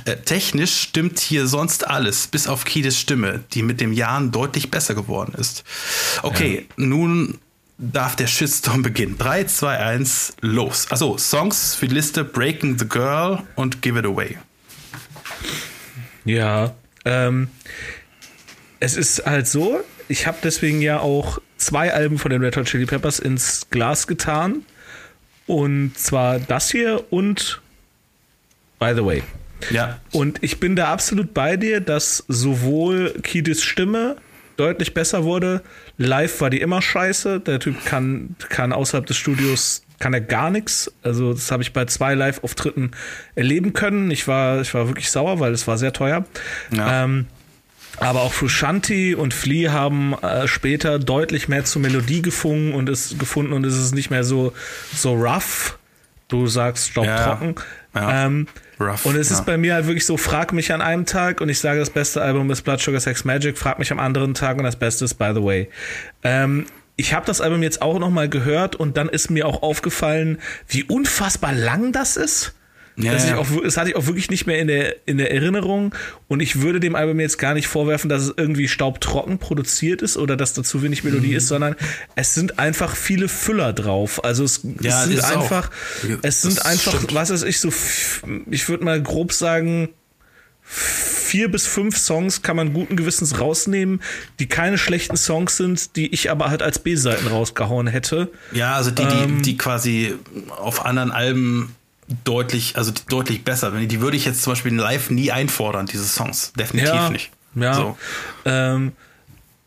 Äh, technisch stimmt hier sonst alles, bis auf Kides Stimme, die mit dem Jahren deutlich besser geworden ist. Okay, ja. nun darf der Shitstorm beginnen. 3, 2, 1, los. Also Songs für die Liste Breaking the Girl und Give It Away. Ja, ähm, es ist halt so, ich habe deswegen ja auch zwei Alben von den Red Hot Chili Peppers ins Glas getan. Und zwar das hier und By the Way. Ja. Und ich bin da absolut bei dir, dass sowohl Kidis Stimme deutlich besser wurde. Live war die immer scheiße. Der Typ kann, kann außerhalb des Studios kann er gar nichts. Also das habe ich bei zwei Live-Auftritten erleben können. Ich war, ich war wirklich sauer, weil es war sehr teuer. Ja. Ähm, aber auch Frusciante und Flea haben äh, später deutlich mehr zur Melodie gefunden und es gefunden und es ist nicht mehr so so rough. Du sagst staubtrocken. Ja, ja. Ähm, rough, und es ja. ist bei mir halt wirklich so, frag mich an einem Tag und ich sage, das beste Album ist Blood Sugar Sex Magic, frag mich am anderen Tag und das Beste ist By the Way. Ähm, ich habe das Album jetzt auch noch mal gehört und dann ist mir auch aufgefallen, wie unfassbar lang das ist. Ja, das, ja. Auch, das hatte ich auch wirklich nicht mehr in der, in der Erinnerung. Und ich würde dem Album jetzt gar nicht vorwerfen, dass es irgendwie staubtrocken produziert ist oder dass da zu wenig Melodie mhm. ist, sondern es sind einfach viele Füller drauf. Also es, ja, es sind einfach, auch. es sind einfach, stimmt. was weiß ich, so, ich würde mal grob sagen, vier bis fünf Songs kann man guten Gewissens rausnehmen, die keine schlechten Songs sind, die ich aber halt als B-Seiten rausgehauen hätte. Ja, also die, die, ähm, die quasi auf anderen Alben deutlich, also deutlich besser. Die würde ich jetzt zum Beispiel live nie einfordern, diese Songs. Definitiv ja, nicht. Ja. So. Ähm,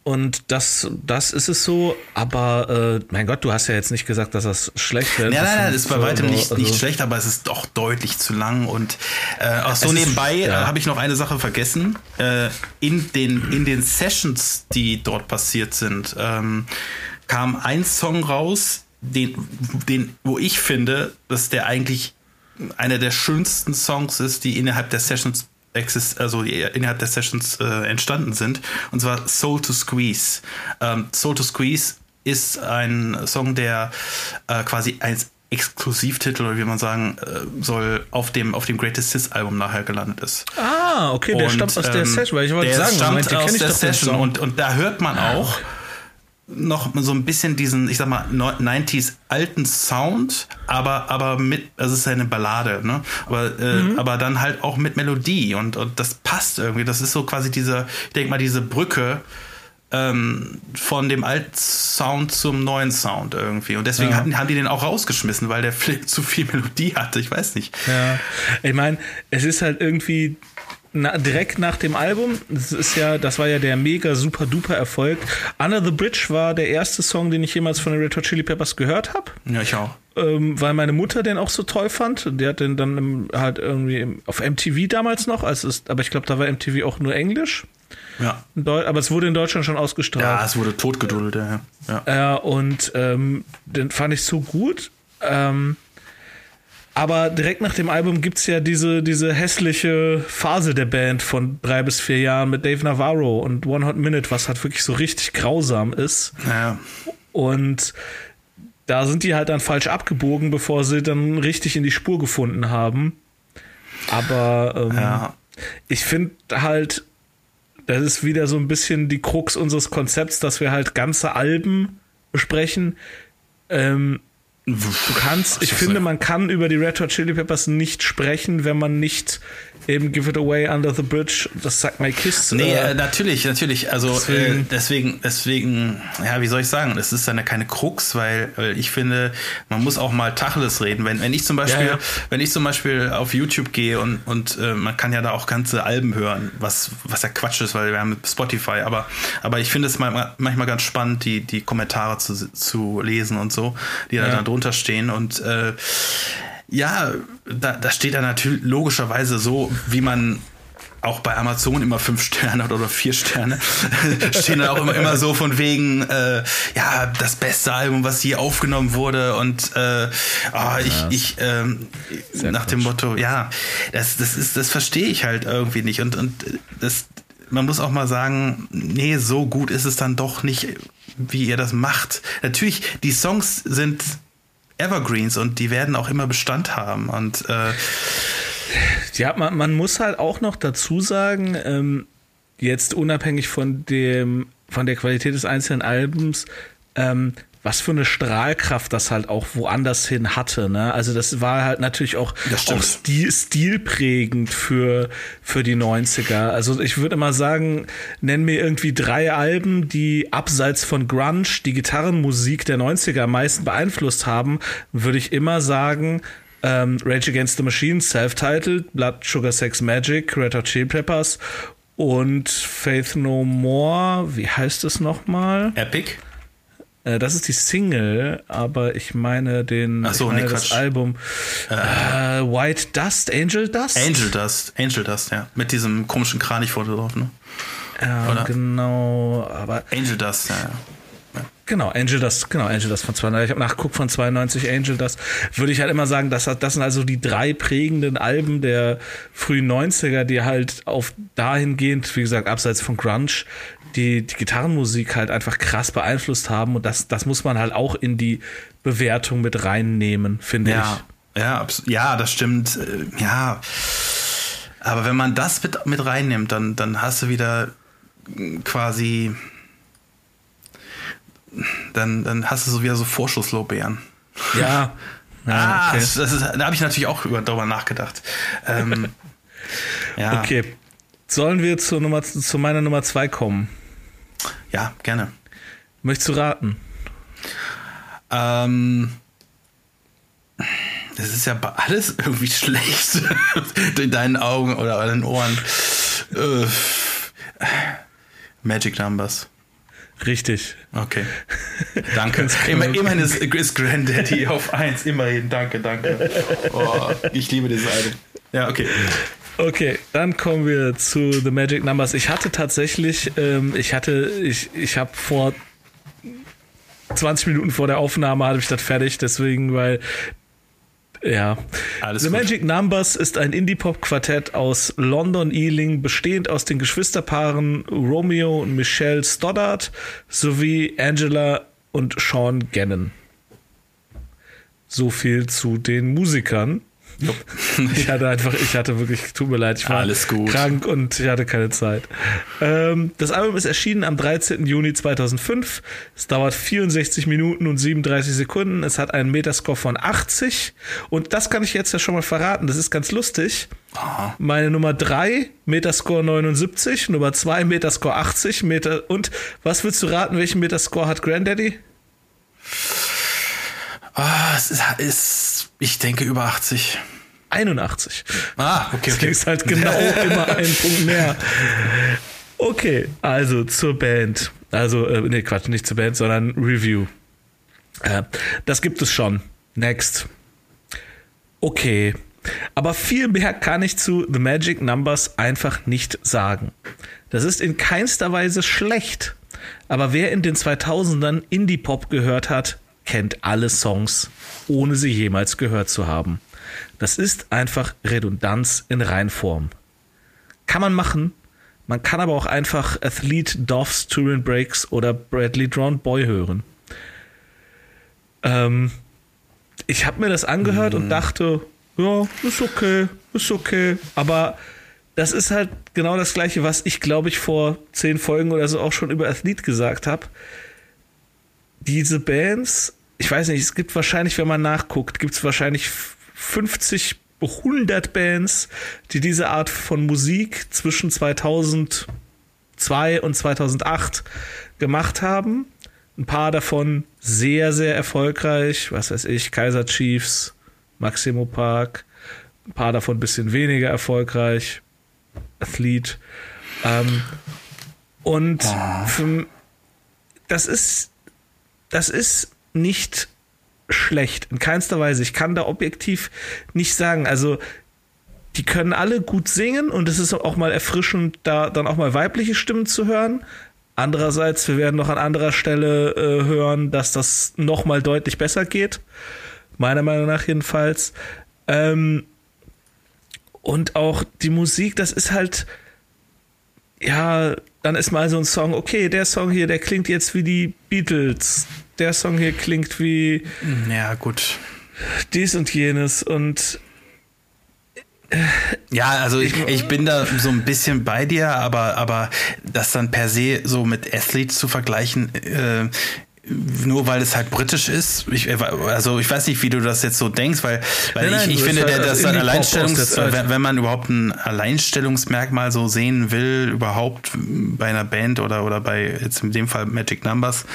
und das, das ist es so, aber äh, mein Gott, du hast ja jetzt nicht gesagt, dass das schlecht wäre. Nein, nein, nein, das ist bei weitem nicht, also nicht schlecht, aber es ist doch deutlich zu lang. Und äh, auch so nebenbei ist, ja. äh, habe ich noch eine Sache vergessen. Äh, in, den, in den Sessions, die dort passiert sind, ähm, kam ein Song raus, den, den, wo ich finde, dass der eigentlich einer der schönsten Songs ist, die innerhalb der Sessions exist also innerhalb der Sessions äh, entstanden sind, und zwar Soul to Squeeze. Ähm, Soul to Squeeze ist ein Song, der äh, quasi als Exklusivtitel oder wie man sagen äh, soll auf dem auf dem Greatest Hits Album nachher gelandet ist. Ah, okay, der und, stammt aus der ähm, Session, weil ich wollte sagen, stammt Moment, aus der Session und und da hört man auch noch so ein bisschen diesen, ich sag mal, 90s alten Sound, aber, aber mit, also es ist ja eine Ballade, ne? Aber, äh, mhm. aber dann halt auch mit Melodie und, und das passt irgendwie. Das ist so quasi diese, ich denke mal, diese Brücke ähm, von dem alten Sound zum neuen Sound irgendwie. Und deswegen ja. hatten, haben die den auch rausgeschmissen, weil der Flip zu viel Melodie hatte. Ich weiß nicht. Ja, ich meine, es ist halt irgendwie na, direkt nach dem Album, das ist ja, das war ja der mega super duper Erfolg. Under the Bridge war der erste Song, den ich jemals von den Red Hot Chili Peppers gehört habe. Ja, ich auch. Ähm, weil meine Mutter den auch so toll fand. Der hat den dann im, halt irgendwie auf MTV damals noch, als es, aber ich glaube, da war MTV auch nur Englisch. Ja. Aber es wurde in Deutschland schon ausgestrahlt. Ja, es wurde totgeduldet, ja. Ja, ja und ähm, den fand ich so gut. Ähm, aber direkt nach dem Album gibt es ja diese, diese hässliche Phase der Band von drei bis vier Jahren mit Dave Navarro und One Hot Minute, was halt wirklich so richtig grausam ist. Ja. Und da sind die halt dann falsch abgebogen, bevor sie dann richtig in die Spur gefunden haben. Aber ähm, ja. ich finde halt, das ist wieder so ein bisschen die Krux unseres Konzepts, dass wir halt ganze Alben besprechen. Ähm, Du kannst, ich finde, man kann über die Red Hot Chili Peppers nicht sprechen, wenn man nicht eben Give It Away Under the Bridge, das sagt My Kiss. Nee, äh, natürlich, natürlich. Also deswegen. Äh, deswegen, deswegen, ja, wie soll ich sagen, es ist dann ja keine Krux, weil, weil ich finde, man muss auch mal Tacheles reden. Wenn, wenn ich zum Beispiel, ja, ja. wenn ich zum Beispiel auf YouTube gehe und, und äh, man kann ja da auch ganze Alben hören, was, was ja Quatsch ist, weil wir haben Spotify, aber, aber ich finde es manchmal ganz spannend, die, die Kommentare zu, zu lesen und so, die ja. da drunter stehen und äh, ja, da, da steht da natürlich logischerweise so, wie man auch bei Amazon immer fünf Sterne hat oder vier Sterne, *laughs* stehen da auch immer, immer so von wegen, äh, ja, das beste Album, was hier aufgenommen wurde und äh, oh, ich, ja. ich ähm, nach dem Motto, ja, das, das ist, das verstehe ich halt irgendwie nicht und, und das, man muss auch mal sagen, nee, so gut ist es dann doch nicht, wie ihr das macht. Natürlich, die Songs sind Evergreens und die werden auch immer Bestand haben. Und äh, ja, man, man muss halt auch noch dazu sagen, ähm, jetzt unabhängig von dem von der Qualität des einzelnen Albums, ähm, was für eine Strahlkraft das halt auch woanders hin hatte. Ne? Also das war halt natürlich auch, auch stil, stilprägend für, für die 90er. Also ich würde immer sagen, nenn mir irgendwie drei Alben, die abseits von Grunge die Gitarrenmusik der 90er am meisten beeinflusst haben, würde ich immer sagen, ähm, Rage Against the Machine, Self-Titled, Blood Sugar Sex Magic, Red Hot Chili Peppers und Faith No More, wie heißt es nochmal? Epic? Äh, das ist die Single, aber ich meine den Ach so, ich meine nee, das Quatsch. Album äh, White Dust, Angel Dust? Angel Dust, Angel Dust, ja. Mit diesem komischen Kranich vorne drauf, ne? Ja, Oder? genau, aber Angel Dust, ja, ja. Genau, Angel Dust, genau, Angel Dust von 92. Ich habe nachgeguckt von 92 Angel Dust. Würde ich halt immer sagen, das, das sind also die drei prägenden Alben der frühen 90er, die halt auf dahingehend, wie gesagt, abseits von Grunge, die, die Gitarrenmusik halt einfach krass beeinflusst haben. Und das, das muss man halt auch in die Bewertung mit reinnehmen, finde Ja, ja, abs- ja, das stimmt. äh, Ja. Aber wenn man das mit, mit reinnimmt, dann, dann hast du wieder quasi. Dann, dann hast du so wieder so Vorschusslorbeeren. ich. Ja. *laughs* ja ah, okay. das, das ist, da habe ich natürlich auch über, darüber nachgedacht. Ähm, *laughs* ja, okay. Sollen wir zur Nummer, zu meiner Nummer zwei kommen? Ja, gerne. Möchtest du raten? Ähm, das ist ja bei- alles irgendwie *laughs* schlecht in deinen Augen oder deinen Ohren. Äh, Magic Numbers. Richtig. Okay. *laughs* Danke. Immer, immerhin ist, ist Granddaddy auf 1. Immerhin. Danke, danke. Oh, ich liebe dieses Album. Ja, okay. Okay, dann kommen wir zu The Magic Numbers. Ich hatte tatsächlich, ähm, ich hatte, ich, ich habe vor 20 Minuten vor der Aufnahme hatte ich das fertig, deswegen, weil ja. Alles The gut. Magic Numbers ist ein Indie-Pop-Quartett aus London Ealing, bestehend aus den Geschwisterpaaren Romeo und Michelle Stoddard sowie Angela und Sean Gannon. So viel zu den Musikern. *laughs* Ich hatte einfach, ich hatte wirklich, tut mir leid, ich war Alles gut. krank und ich hatte keine Zeit. Ähm, das Album ist erschienen am 13. Juni 2005. Es dauert 64 Minuten und 37 Sekunden. Es hat einen Metascore von 80. Und das kann ich jetzt ja schon mal verraten. Das ist ganz lustig. Aha. Meine Nummer 3, Metascore 79. Nummer 2, Metascore 80. Meta und was willst du raten, welchen Metascore hat Granddaddy? Ah, es ist, ich denke, über 80. 81. Ah, okay, Das okay. ist halt genau *laughs* immer ein Punkt mehr. Okay, also zur Band. Also, äh, nee, Quatsch, nicht zur Band, sondern Review. Äh, das gibt es schon. Next. Okay. Aber viel mehr kann ich zu The Magic Numbers einfach nicht sagen. Das ist in keinster Weise schlecht. Aber wer in den 2000ern Indie-Pop gehört hat, kennt alle Songs, ohne sie jemals gehört zu haben. Das ist einfach Redundanz in Reinform. Kann man machen. Man kann aber auch einfach Athlete Doffs Turin Breaks oder Bradley Drowned Boy hören. Ähm, ich habe mir das angehört und dachte, ja, ist okay, ist okay. Aber das ist halt genau das gleiche, was ich, glaube ich, vor zehn Folgen oder so auch schon über Athlete gesagt habe. Diese Bands, ich weiß nicht, es gibt wahrscheinlich, wenn man nachguckt, gibt es wahrscheinlich 50, 100 Bands, die diese Art von Musik zwischen 2002 und 2008 gemacht haben. Ein paar davon sehr, sehr erfolgreich, was weiß ich, Kaiser Chiefs, Maximo Park, ein paar davon ein bisschen weniger erfolgreich, Athlete. Ähm, und für, das ist, das ist nicht schlecht, in keinster Weise. Ich kann da objektiv nicht sagen. Also, die können alle gut singen und es ist auch mal erfrischend, da dann auch mal weibliche Stimmen zu hören. Andererseits, wir werden noch an anderer Stelle äh, hören, dass das noch mal deutlich besser geht. Meiner Meinung nach jedenfalls. Ähm, und auch die Musik, das ist halt, ja, dann ist mal so ein Song, okay, der Song hier, der klingt jetzt wie die Beatles. Der Song hier klingt wie. Ja, gut. Dies und jenes und. Ja, also ich, ich bin da so ein bisschen bei dir, aber, aber das dann per se so mit Athlete zu vergleichen, äh, nur weil es halt britisch ist. Ich, also ich weiß nicht, wie du das jetzt so denkst, weil, weil nein, ich, ich finde, halt das ein Alleinstellungs, wenn, wenn man überhaupt ein Alleinstellungsmerkmal so sehen will, überhaupt bei einer Band oder, oder bei jetzt in dem Fall Magic Numbers,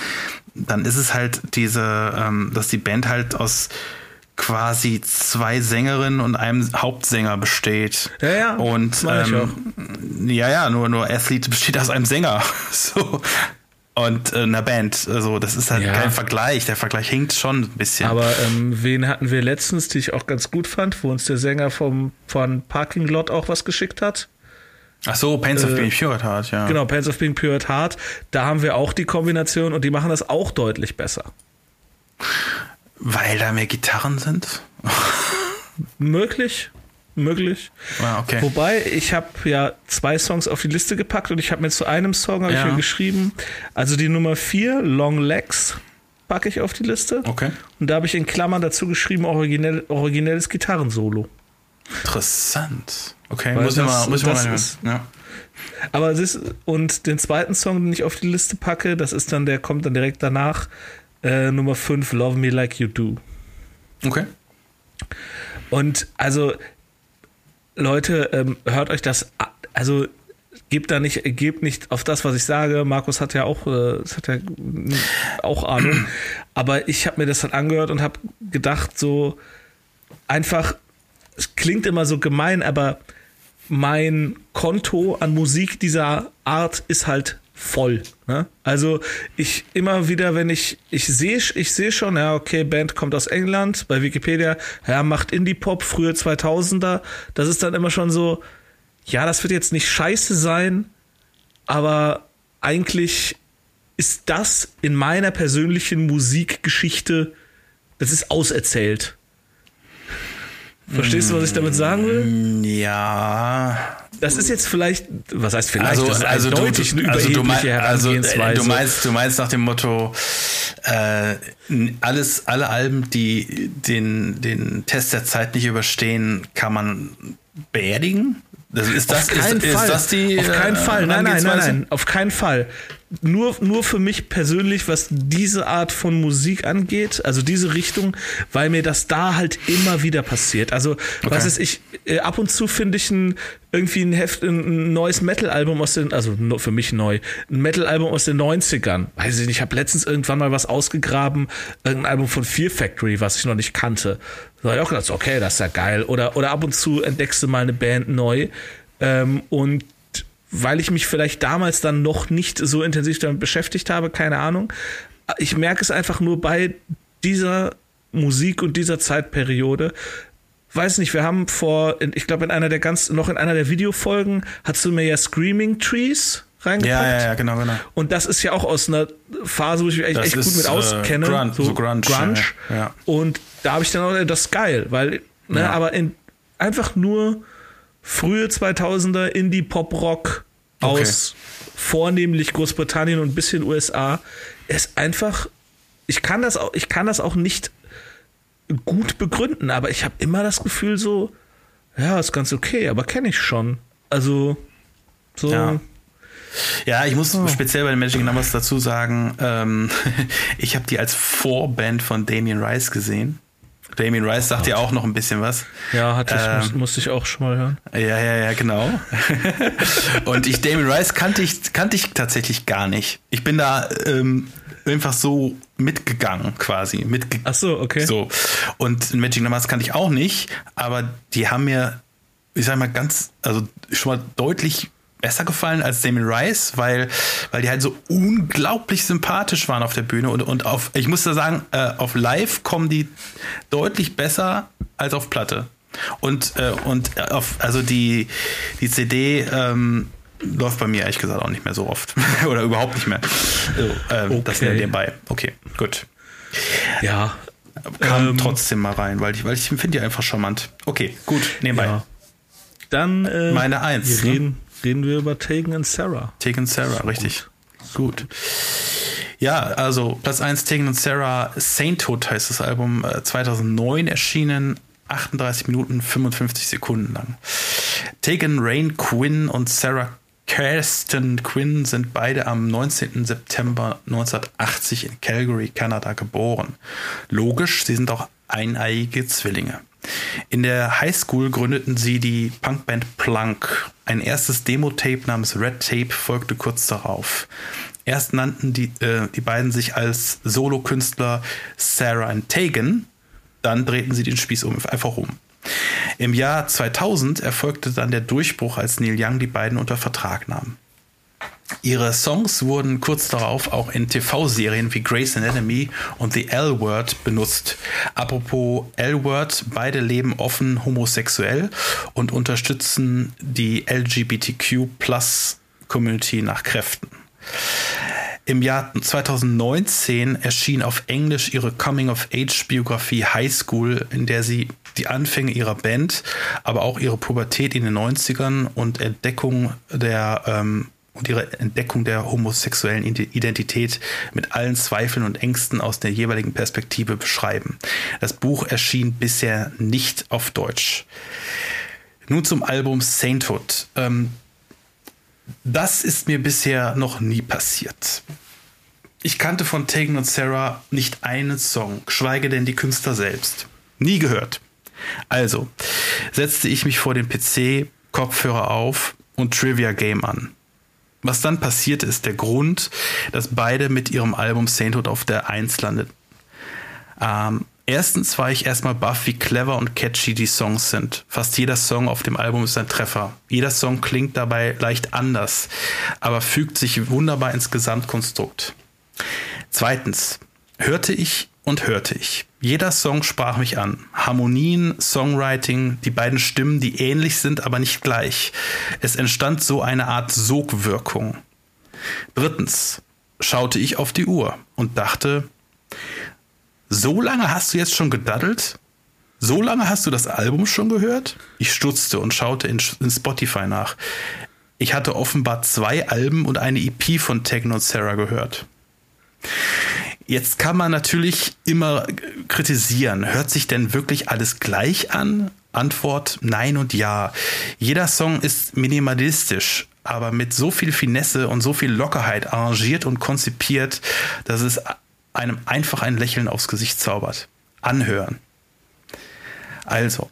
dann ist es halt diese, ähm, dass die Band halt aus quasi zwei Sängerinnen und einem Hauptsänger besteht. Ja, ja. Und ähm, ja, ja, nur nur Athlete besteht aus einem Sänger. *laughs* so und äh, einer Band. Also das ist halt ja. kein Vergleich. Der Vergleich hinkt schon ein bisschen. Aber ähm, wen hatten wir letztens, die ich auch ganz gut fand, wo uns der Sänger vom von Parking Lot auch was geschickt hat? Ach so, Pains äh, of Being Pure at Heart, ja. Genau, Pains of Being Pure at Heart. Da haben wir auch die Kombination und die machen das auch deutlich besser. Weil da mehr Gitarren sind? Möglich möglich. Ah, okay. Wobei, ich habe ja zwei Songs auf die Liste gepackt und ich habe mir zu einem Song ja. ich geschrieben, also die Nummer 4, Long Legs, packe ich auf die Liste. Okay. Und da habe ich in Klammern dazu geschrieben, originell, originelles Gitarrensolo. Interessant. Okay, Weil muss ich mal, muss ich mal ist, ja. Aber das und den zweiten Song, den ich auf die Liste packe, das ist dann, der kommt dann direkt danach, äh, Nummer 5, Love Me Like You Do. Okay. Und also Leute, ähm, hört euch das, also gebt da nicht, gebt nicht auf das, was ich sage. Markus hat ja auch, äh, hat ja auch Ahnung. Aber ich habe mir das dann angehört und habe gedacht, so einfach, es klingt immer so gemein, aber mein Konto an Musik dieser Art ist halt voll. Ne? Also ich immer wieder, wenn ich, ich sehe ich sehe schon, ja, okay, Band kommt aus England, bei Wikipedia, ja, macht Indie-Pop, frühe 2000er, das ist dann immer schon so, ja, das wird jetzt nicht scheiße sein, aber eigentlich ist das in meiner persönlichen Musikgeschichte, das ist auserzählt. Verstehst du, was ich damit sagen will? Mm, ja. Das ist jetzt vielleicht, was heißt vielleicht, also, das also deutlich du, eine also du, mein, also, du meinst, du meinst nach dem Motto, äh, alles, alle Alben, die den, den Test der Zeit nicht überstehen, kann man beerdigen? Das ist das, auf keinen ist. Ist das die, auf keinen äh, Fall. Nein, nein, nein, nein, auf keinen Fall. Nur, nur für mich persönlich, was diese Art von Musik angeht, also diese Richtung, weil mir das da halt immer wieder passiert. Also, okay. was ist ich, äh, ab und zu finde ich ein, irgendwie ein Heft, ein neues Metal-Album aus den, also für mich neu, ein Metal-Album aus den 90ern. Weiß ich nicht, ich habe letztens irgendwann mal was ausgegraben, irgendein Album von Fear Factory, was ich noch nicht kannte. Da habe ich auch gedacht, okay, das ist ja geil. Oder, oder ab und zu entdeckst du mal eine Band neu. Ähm, und weil ich mich vielleicht damals dann noch nicht so intensiv damit beschäftigt habe, keine Ahnung. Ich merke es einfach nur bei dieser Musik und dieser Zeitperiode. Weiß nicht, wir haben vor, ich glaube, in einer der ganz, noch in einer der Videofolgen hast du mir ja Screaming Trees reingepackt. Ja, ja, ja, genau, genau. Und das ist ja auch aus einer Phase, wo ich mich echt, echt gut mit auskenne. Äh, Grunge, so, so Grunge. Grunge. Ja, ja. Und da habe ich dann auch, das ist geil, weil, ne, aber in, einfach nur frühe 2000er Indie Pop Rock okay. aus vornehmlich Großbritannien und ein bisschen USA ist einfach ich kann das auch ich kann das auch nicht gut begründen, aber ich habe immer das Gefühl so ja, ist ganz okay, aber kenne ich schon. Also so ja. Ja, ich muss oh. speziell bei den Magic Numbers dazu sagen, ähm, *laughs* ich habe die als Vorband von Damien Rice gesehen. Damien Rice sagt ja auch noch ein bisschen was. Ja, hatte ich, ähm, muss, musste ich auch schon mal hören. Ja, ja, ja, genau. *laughs* und ich, Damien Rice kannte ich, kannte ich tatsächlich gar nicht. Ich bin da ähm, einfach so mitgegangen, quasi. Mitge Ach so, okay. So. Und Magic Numbers kannte ich auch nicht, aber die haben mir, ich sag mal, ganz, also schon mal deutlich besser gefallen als Damien Rice, weil, weil die halt so unglaublich sympathisch waren auf der Bühne und, und auf, ich muss da sagen, äh, auf Live kommen die deutlich besser als auf Platte. Und, äh, und auf, also die, die CD ähm, läuft bei mir ehrlich gesagt auch nicht mehr so oft. *laughs* Oder überhaupt nicht mehr. So, ähm, okay. Das nebenbei. Okay, gut. Ja. Kam ähm, trotzdem mal rein, weil ich, weil ich finde die einfach charmant. Okay, gut, nebenbei. Ja. Dann äh, meine Eins. Wir reden, reden wir über Tegan and Sarah. Tegan Sarah, richtig. Gut. Ja, also Platz 1 Tegan und Sarah, Sainthood heißt das Album, 2009 äh, erschienen, 38 Minuten 55 Sekunden lang. Tegan Rain Quinn und Sarah Kirsten Quinn sind beide am 19. September 1980 in Calgary, Kanada geboren. Logisch, sie sind auch eineiige Zwillinge. In der Highschool gründeten sie die Punkband Plunk. Ein erstes Demo-Tape namens Red Tape folgte kurz darauf. Erst nannten die, äh, die beiden sich als Solokünstler Sarah und Tegan, dann drehten sie den Spieß um, einfach um. Im Jahr 2000 erfolgte dann der Durchbruch, als Neil Young die beiden unter Vertrag nahm. Ihre Songs wurden kurz darauf auch in TV-Serien wie Grey's Anatomy und The L-Word benutzt. Apropos L-Word, beide leben offen homosexuell und unterstützen die LGBTQ-Plus-Community nach Kräften. Im Jahr 2019 erschien auf Englisch ihre Coming-of-Age-Biografie High School, in der sie die Anfänge ihrer Band, aber auch ihre Pubertät in den 90ern und Entdeckung der ähm, und ihre Entdeckung der homosexuellen Identität mit allen Zweifeln und Ängsten aus der jeweiligen Perspektive beschreiben. Das Buch erschien bisher nicht auf Deutsch. Nun zum Album Sainthood. Ähm, das ist mir bisher noch nie passiert. Ich kannte von Tegan und Sarah nicht einen Song, geschweige denn die Künstler selbst. Nie gehört. Also setzte ich mich vor den PC, Kopfhörer auf und Trivia Game an. Was dann passiert ist der Grund, dass beide mit ihrem Album Sainthood auf der 1 landeten. Ähm, Erstens war ich erstmal baff, wie clever und catchy die Songs sind. Fast jeder Song auf dem Album ist ein Treffer. Jeder Song klingt dabei leicht anders, aber fügt sich wunderbar ins Gesamtkonstrukt. Zweitens hörte ich und hörte ich. Jeder Song sprach mich an. Harmonien, Songwriting, die beiden Stimmen, die ähnlich sind, aber nicht gleich. Es entstand so eine Art Sogwirkung. Drittens schaute ich auf die Uhr und dachte, so lange hast du jetzt schon gedaddelt? So lange hast du das Album schon gehört? Ich stutzte und schaute in, in Spotify nach. Ich hatte offenbar zwei Alben und eine EP von Techno und Sarah gehört. Jetzt kann man natürlich immer kritisieren. Hört sich denn wirklich alles gleich an? Antwort nein und ja. Jeder Song ist minimalistisch, aber mit so viel Finesse und so viel Lockerheit arrangiert und konzipiert, dass es einem einfach ein Lächeln aufs Gesicht zaubert. Anhören. Also,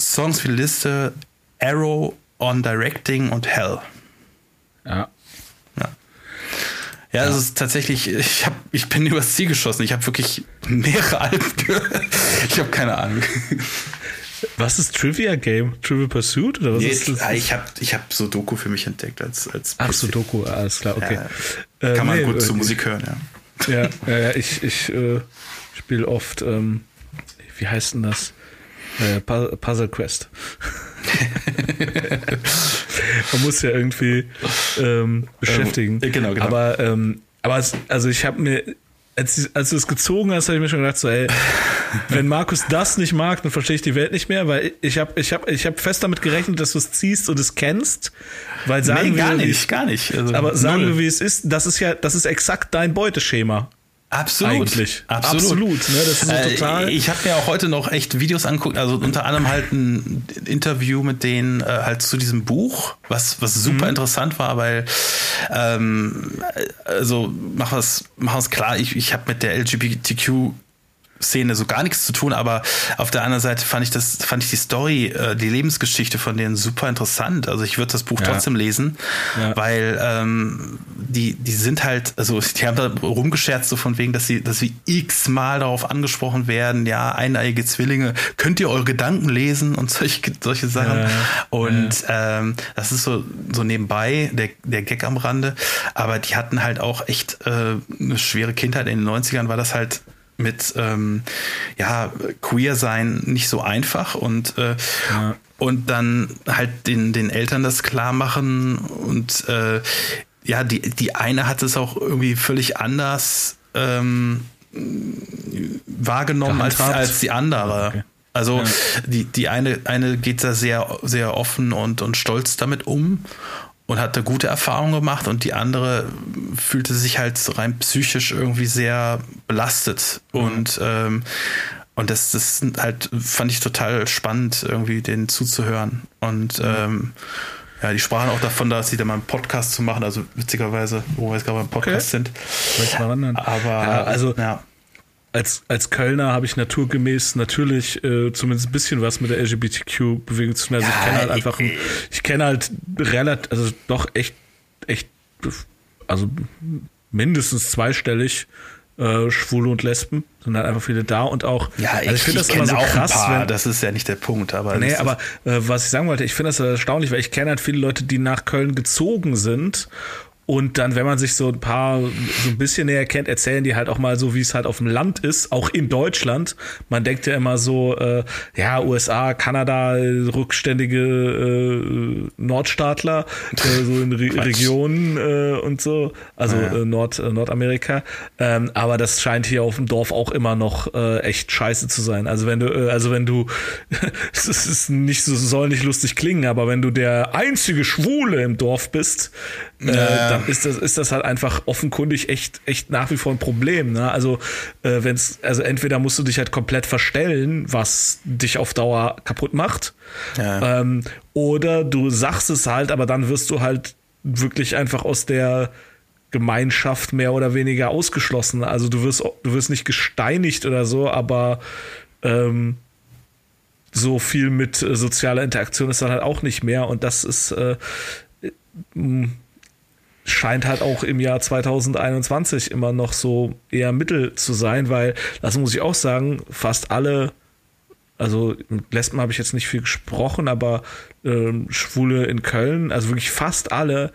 Songs für die Liste Arrow on Directing und Hell. Ja. Ja, das ist tatsächlich, ich, hab, ich bin *laughs* übers Ziel geschossen. Ich habe wirklich mehrere Alben. Ich habe keine Ahnung. Was ist Trivia Game? Trivial Pursuit? Oder was nee, ist das? Ich habe ich hab so Doku für mich entdeckt als, als Ach so, Doku, alles klar, okay. Ja, kann äh, man nee, gut äh, zur Musik hören, ja. Ja, ja ich, ich äh, spiele oft, ähm, wie heißt denn das? Äh, Puzzle Quest. *laughs* Man muss ja irgendwie ähm, beschäftigen. Ähm, genau, genau. Aber, ähm, aber es, also ich habe mir, als, als du es gezogen hast, habe ich mir schon gedacht, so, ey, wenn Markus das nicht mag, dann verstehe ich die Welt nicht mehr, weil ich habe ich hab, ich hab fest damit gerechnet, dass du es ziehst und es kennst. Weil sagen nee, gar wir, nicht, gar nicht. Also aber sagen null. wir, wie es ist, das ist ja, das ist exakt dein Beuteschema. Absolut. Eigentlich. Absolut. Absolut ne? Das ist so äh, total. Ich habe mir auch heute noch echt Videos angeguckt, also unter anderem halt ein Interview mit denen äh, halt zu diesem Buch, was, was super mhm. interessant war, weil ähm, also mach was, mach was klar, ich, ich habe mit der LGBTQ Szene so gar nichts zu tun, aber auf der anderen Seite fand ich das, fand ich die Story, äh, die Lebensgeschichte von denen super interessant. Also ich würde das Buch ja. trotzdem lesen, ja. weil ähm, die, die sind halt, also *laughs* die haben da rumgescherzt so von wegen, dass sie, dass sie x-mal darauf angesprochen werden, ja, eineiige Zwillinge, könnt ihr eure Gedanken lesen und solche, solche Sachen. Ja. Und ähm, das ist so, so nebenbei, der, der Gag am Rande. Aber die hatten halt auch echt äh, eine schwere Kindheit. In den 90ern war das halt mit ähm, ja queer sein nicht so einfach und äh, ja. und dann halt den den Eltern das klar machen und äh, ja die die eine hat es auch irgendwie völlig anders ähm, wahrgenommen als, als die andere. Okay. Also ja. die, die eine, eine geht da sehr, sehr offen und, und stolz damit um und hatte gute Erfahrungen gemacht und die andere fühlte sich halt rein psychisch irgendwie sehr belastet mhm. und ähm, und das, das halt fand ich total spannend, irgendwie den zuzuhören. Und mhm. ähm, ja, die sprachen auch davon, dass sie da mal einen Podcast zu machen, also witzigerweise, wo wir jetzt gerade beim Podcast okay. sind. Aber ja, also ja. Als, als Kölner habe ich naturgemäß natürlich äh, zumindest ein bisschen was mit der LGBTQ-Bewegung zu tun. Also ja, ich kenne halt einfach, ich, ich kenne halt relativ, also doch echt, echt, also mindestens zweistellig äh, Schwule und Lesben sind halt einfach viele da und auch. Ja, ich, also ich finde das immer so auch krass. Wenn, das ist ja nicht der Punkt, aber. Nee, aber äh, was ich sagen wollte, ich finde das erstaunlich, weil ich kenne halt viele Leute, die nach Köln gezogen sind und dann, wenn man sich so ein paar so ein bisschen näher kennt, erzählen die halt auch mal so, wie es halt auf dem Land ist, auch in Deutschland. Man denkt ja immer so, äh, ja, USA, Kanada, rückständige äh, Nordstaatler, äh, so in Re *laughs* Regionen äh, und so, also ja. äh, Nord, äh, Nordamerika. Ähm, aber das scheint hier auf dem Dorf auch immer noch äh, echt scheiße zu sein. Also wenn du, äh, also wenn du, *laughs* es ist nicht so, soll nicht lustig klingen, aber wenn du der einzige Schwule im Dorf bist, äh, dann ist das, ist das halt einfach offenkundig echt, echt nach wie vor ein Problem. Ne? Also, äh, wenn's, also entweder musst du dich halt komplett verstellen, was dich auf Dauer kaputt macht, ja. ähm, oder du sagst es halt, aber dann wirst du halt wirklich einfach aus der Gemeinschaft mehr oder weniger ausgeschlossen. Also du wirst, du wirst nicht gesteinigt oder so, aber ähm, so viel mit äh, sozialer Interaktion ist dann halt auch nicht mehr. Und das ist äh, scheint halt auch im Jahr 2021 immer noch so eher Mittel zu sein, weil, das muss ich auch sagen, fast alle, also mit Lesben habe ich jetzt nicht viel gesprochen, aber ähm, Schwule in Köln, also wirklich fast alle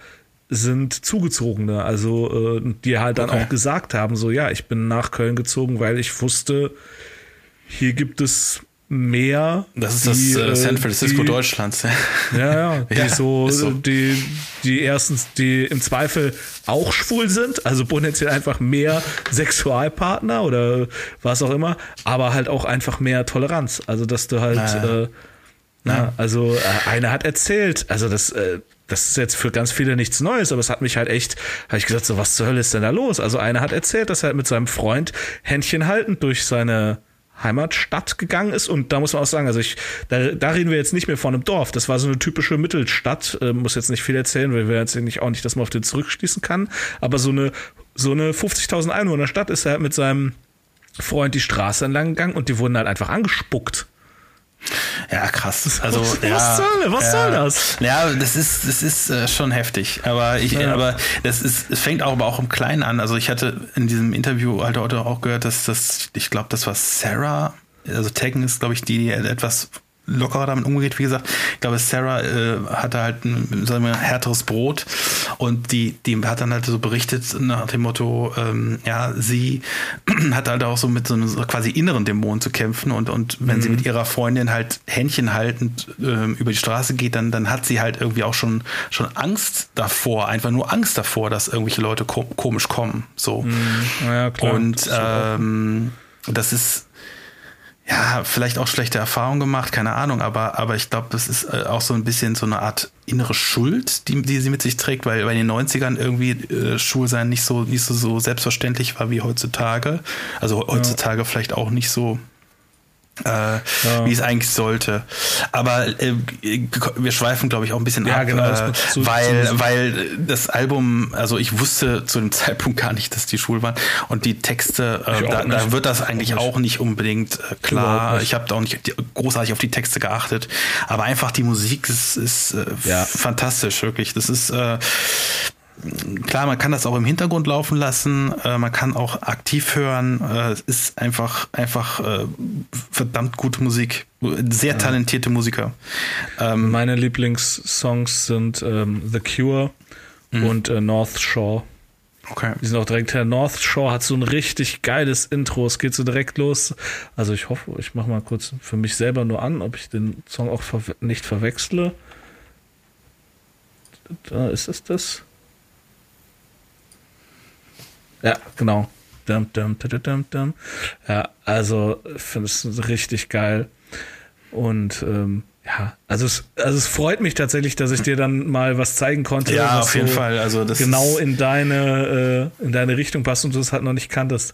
sind Zugezogene, also äh, die halt dann okay. auch gesagt haben, so ja, ich bin nach Köln gezogen, weil ich wusste, hier gibt es mehr. Das ist die, das äh, San Francisco die, Deutschlands. Ja, ja, *laughs* die ja, so, so, die, die erstens, die im Zweifel auch schwul sind, also potenziell einfach mehr Sexualpartner oder was auch immer, aber halt auch einfach mehr Toleranz. Also, dass du halt, naja. äh, na, also äh, einer hat erzählt, also das, äh, das ist jetzt für ganz viele nichts Neues, aber es hat mich halt echt, habe ich gesagt, so was zur Hölle ist denn da los? Also einer hat erzählt, dass er mit seinem Freund Händchen haltend durch seine Heimatstadt gegangen ist. Und da muss man auch sagen, also ich, da, da reden wir jetzt nicht mehr von einem Dorf. Das war so eine typische Mittelstadt. Äh, muss jetzt nicht viel erzählen, weil wir jetzt nicht, auch nicht, dass man auf den zurückschließen kann. Aber so eine, so eine 50.000 Einwohner Stadt ist er halt mit seinem Freund die Straße entlang gegangen und die wurden halt einfach angespuckt. Ja, krass. *laughs* Also, was, ja, soll, was ja, soll das? Ja, das ist, das ist äh, schon heftig. Aber ich, ja. aber das ist, es fängt auch aber auch im Kleinen an. Also ich hatte in diesem Interview halt heute auch gehört, dass das, ich glaube, das war Sarah. Also Tekken ist, glaube ich, die etwas lockerer damit umgeht. Wie gesagt, ich glaube, Sarah äh, hatte halt ein, sagen wir, härteres Brot und die, die hat dann halt so berichtet nach dem Motto, ähm, ja, sie *clears throat* hat halt auch so mit so einem quasi inneren Dämon zu kämpfen und, und wenn mhm. sie mit ihrer Freundin halt Händchen haltend ähm, über die Straße geht, dann, dann hat sie halt irgendwie auch schon, schon Angst davor, einfach nur Angst davor, dass irgendwelche Leute ko komisch kommen. So. Mhm. Ja, klar. Und ähm, das ist ja, vielleicht auch schlechte Erfahrungen gemacht, keine Ahnung, aber, aber ich glaube, das ist äh, auch so ein bisschen so eine Art innere Schuld, die, die sie mit sich trägt, weil bei den 90ern irgendwie äh, Schulsein nicht so, nicht so, so selbstverständlich war wie heutzutage. Also heutzutage ja. vielleicht auch nicht so äh, ja. wie es eigentlich sollte. Aber äh, wir schweifen, glaube ich, auch ein bisschen ja, ab, genau, äh, zu, weil, zu weil das Album, also ich wusste zu dem *laughs* Zeitpunkt gar nicht, dass die schwul waren und die Texte, äh, da, da, wird das eigentlich auch nicht, auch nicht unbedingt äh, klar. Nicht. Ich habe da auch nicht großartig auf die Texte geachtet, aber einfach die Musik ist, ist äh, ja. fantastisch, wirklich. Das ist klar, man kann das auch im Hintergrund laufen lassen, äh, man kann auch aktiv hören. Äh, es ist einfach, einfach äh, verdammt gute Musik. Sehr talentierte Musiker. Ähm, Meine Lieblingssongs sind ähm, The Cure mhm. und äh, North Shore. Okay. Die sind auch direkt her. North Shore hat so ein richtig geiles Intro. Es geht so direkt los. Also ich hoffe, ich mache mal kurz für mich selber nur an, ob ich den Song auch ver nicht verwechsle. Da ist es das. Ja, genau. Dum, dum, dum, ja, also finde es richtig geil. Und ähm, Ja, also es, also es freut mich tatsächlich, dass ich dir dann mal was zeigen konnte. Ja, auf jeden Fall. Also das genau in deine, äh, in deine Richtung passt und du es halt noch nicht kanntest.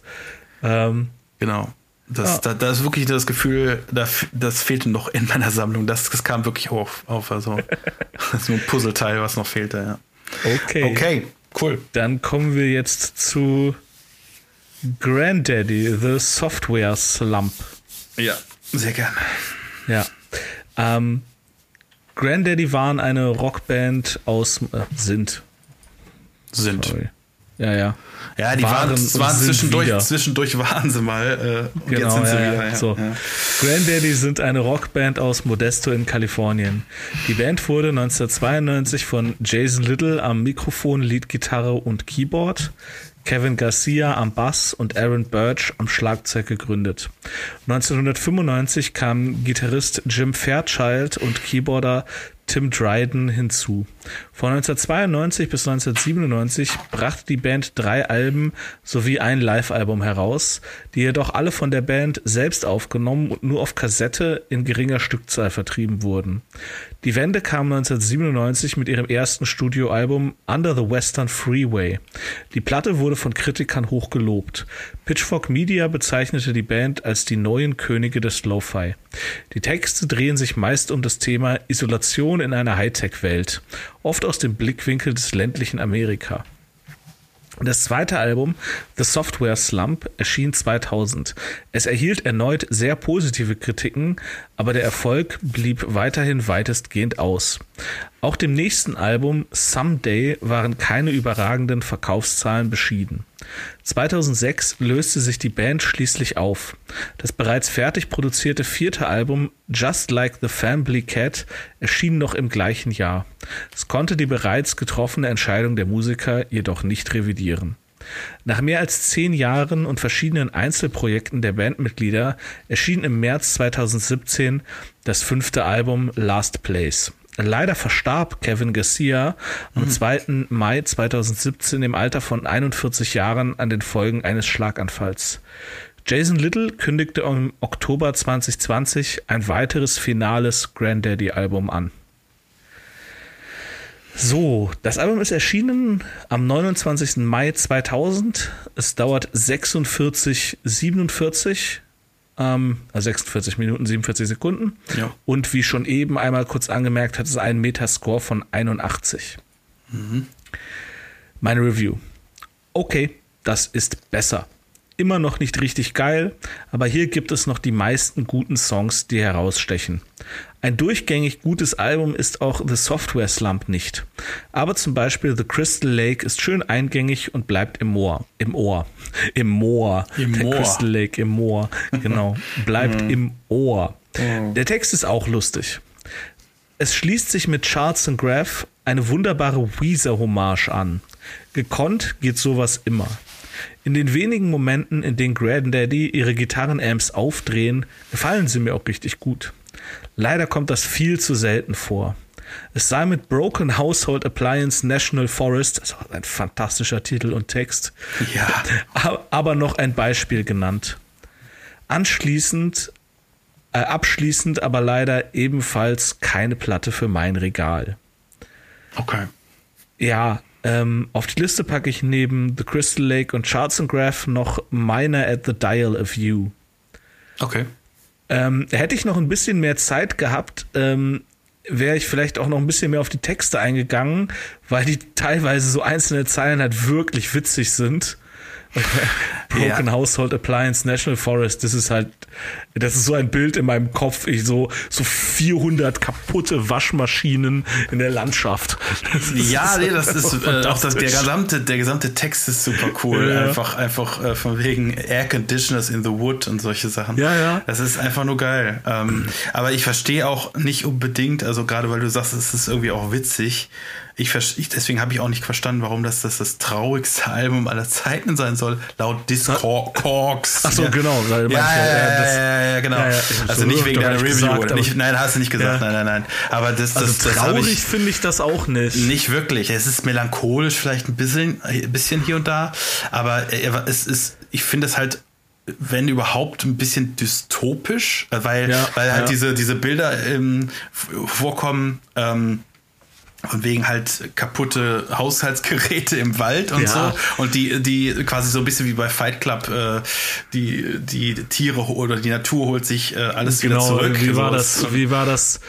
Ähm, Genau. Das, Ja. da, da ist wirklich das Gefühl, da, das fehlte noch in meiner Sammlung. Das, das kam wirklich auf. auf also, *laughs* das ist nur ein Puzzleteil, was noch fehlte. Ja. okay. Okay, cool. Dann kommen wir jetzt zu Granddaddy, The Software Slump. Ja, sehr gerne. Ja. Ähm, Granddaddy waren eine Rockband aus, äh, sind, Sind. sorry. Ja, ja. Ja, die Waren waren, waren zwischendurch, wieder. zwischendurch waren sie mal. Äh, und Genau, jetzt sind sie ja, wieder. ja. So. Ja. Granddaddy sind eine Rockband aus Modesto in Kalifornien. Die Band wurde 1992 von Jason Little am Mikrofon, Leadgitarre und Keyboard, Kevin Garcia am Bass und Aaron Birch am Schlagzeug gegründet. 1995 kamen Gitarrist Jim Fairchild und Keyboarder Tim Dryden hinzu. Von 1992 bis 1997 brachte die Band drei Alben sowie ein Live-Album heraus, die jedoch alle von der Band selbst aufgenommen und nur auf Kassette in geringer Stückzahl vertrieben wurden. Die Wende kam 1997 mit ihrem ersten Studioalbum Under the Western Freeway. Die Platte wurde von Kritikern hoch gelobt. Pitchfork Media bezeichnete die Band als die neuen Könige des Lo-Fi. Die Texte drehen sich meist um das Thema Isolation in einer Hightech-Welt, oft aus dem Blickwinkel des ländlichen Amerika. Das zweite Album, The Software Slump, erschien 2000. Es erhielt erneut sehr positive Kritiken, aber der Erfolg blieb weiterhin weitestgehend aus. Auch dem nächsten Album Someday waren keine überragenden Verkaufszahlen beschieden. 2006 löste sich die Band schließlich auf. Das bereits fertig produzierte vierte Album Just Like the Family Cat erschien noch im gleichen Jahr. Es konnte die bereits getroffene Entscheidung der Musiker jedoch nicht revidieren. Nach mehr als zehn Jahren und verschiedenen Einzelprojekten der Bandmitglieder erschien im März 2017 das fünfte Album Last Place. Leider verstarb Kevin Garcia am 2. Mai 2017 im Alter von 41 Jahren an den Folgen eines Schlaganfalls. Jason Little kündigte im Oktober 2020 ein weiteres finales Granddaddy-Album an. So, das Album ist erschienen am 29. Mai 2000. Es dauert 46, 47, ähm, also 46 Minuten, 47 Sekunden. Ja. Und wie schon eben einmal kurz angemerkt, hat es einen Metascore von 81. Meine Review. Okay, das ist besser. Immer noch nicht richtig geil, aber hier gibt es noch die meisten guten Songs, die herausstechen. Ein durchgängig gutes Album ist auch The Software Slump nicht. Aber zum Beispiel The Crystal Lake ist schön eingängig und bleibt im Moor. Im Ohr. *laughs* Im Moor. Im Der Moor. Crystal Lake im Moor. *laughs* Genau. Bleibt im Ohr. Der Text ist auch lustig. Es schließt sich mit Charles and Graph eine wunderbare Weezer-Hommage an. Gekonnt geht sowas immer. In den wenigen Momenten, in denen Granddaddy ihre Gitarrenamps aufdrehen, gefallen sie mir auch richtig gut. Leider kommt das viel zu selten vor. Es sei mit Broken Household Appliance National Forest, also ein fantastischer Titel und Text, Ja. aber noch ein Beispiel genannt. Anschließend, äh, abschließend aber leider ebenfalls keine Platte für mein Regal. Okay. Ja, ähm, auf die Liste packe ich neben The Crystal Lake und Charts and Graph noch Miner at the Dial of You. Okay. Ähm, hätte ich noch ein bisschen mehr Zeit gehabt, ähm, wäre ich vielleicht auch noch ein bisschen mehr auf die Texte eingegangen, weil die teilweise so einzelne Zeilen halt wirklich witzig sind. *laughs* Broken Ja. Household Appliance National Forest, das ist halt, das ist so ein Bild in meinem Kopf, ich so, so 400 kaputte Waschmaschinen in der Landschaft. Ja, nee, das ist äh, auch das, der gesamte, der gesamte Text ist super cool. Ja. Einfach, einfach äh, von wegen Air Conditioners in the Wood und solche Sachen. Ja, ja. Das ist einfach nur geil. Ähm, aber ich verstehe auch nicht unbedingt, also gerade weil du sagst, es ist irgendwie auch witzig. Ich, ich deswegen habe ich auch nicht verstanden, warum das, das das traurigste Album aller Zeiten sein soll, laut Discogs. Ach so, genau, Ja, manche, ja, äh, ja, das- ja, genau. Also so, nicht wegen deiner Review. gesagt, aber- nicht, nein, hast du nicht gesagt. Nein, nein, nein. Aber das, das, Also das hab traurig finde ich das auch nicht. nicht wirklich. Es ist melancholisch, vielleicht ein bisschen, ein bisschen hier und da. Aber äh, es ist, ich finde es halt wenn überhaupt, ein bisschen dystopisch, äh, weil, Ja, weil halt ja. diese, diese Bilder ähm, vorkommen, ähm, und wegen halt kaputte Haushaltsgeräte im Wald und Ja. so. Und die, die quasi so ein bisschen wie bei Fight Club, äh, die, die Tiere oder die Natur holt sich äh, alles wieder Genau, zurück. wie war So, das? Wie war das?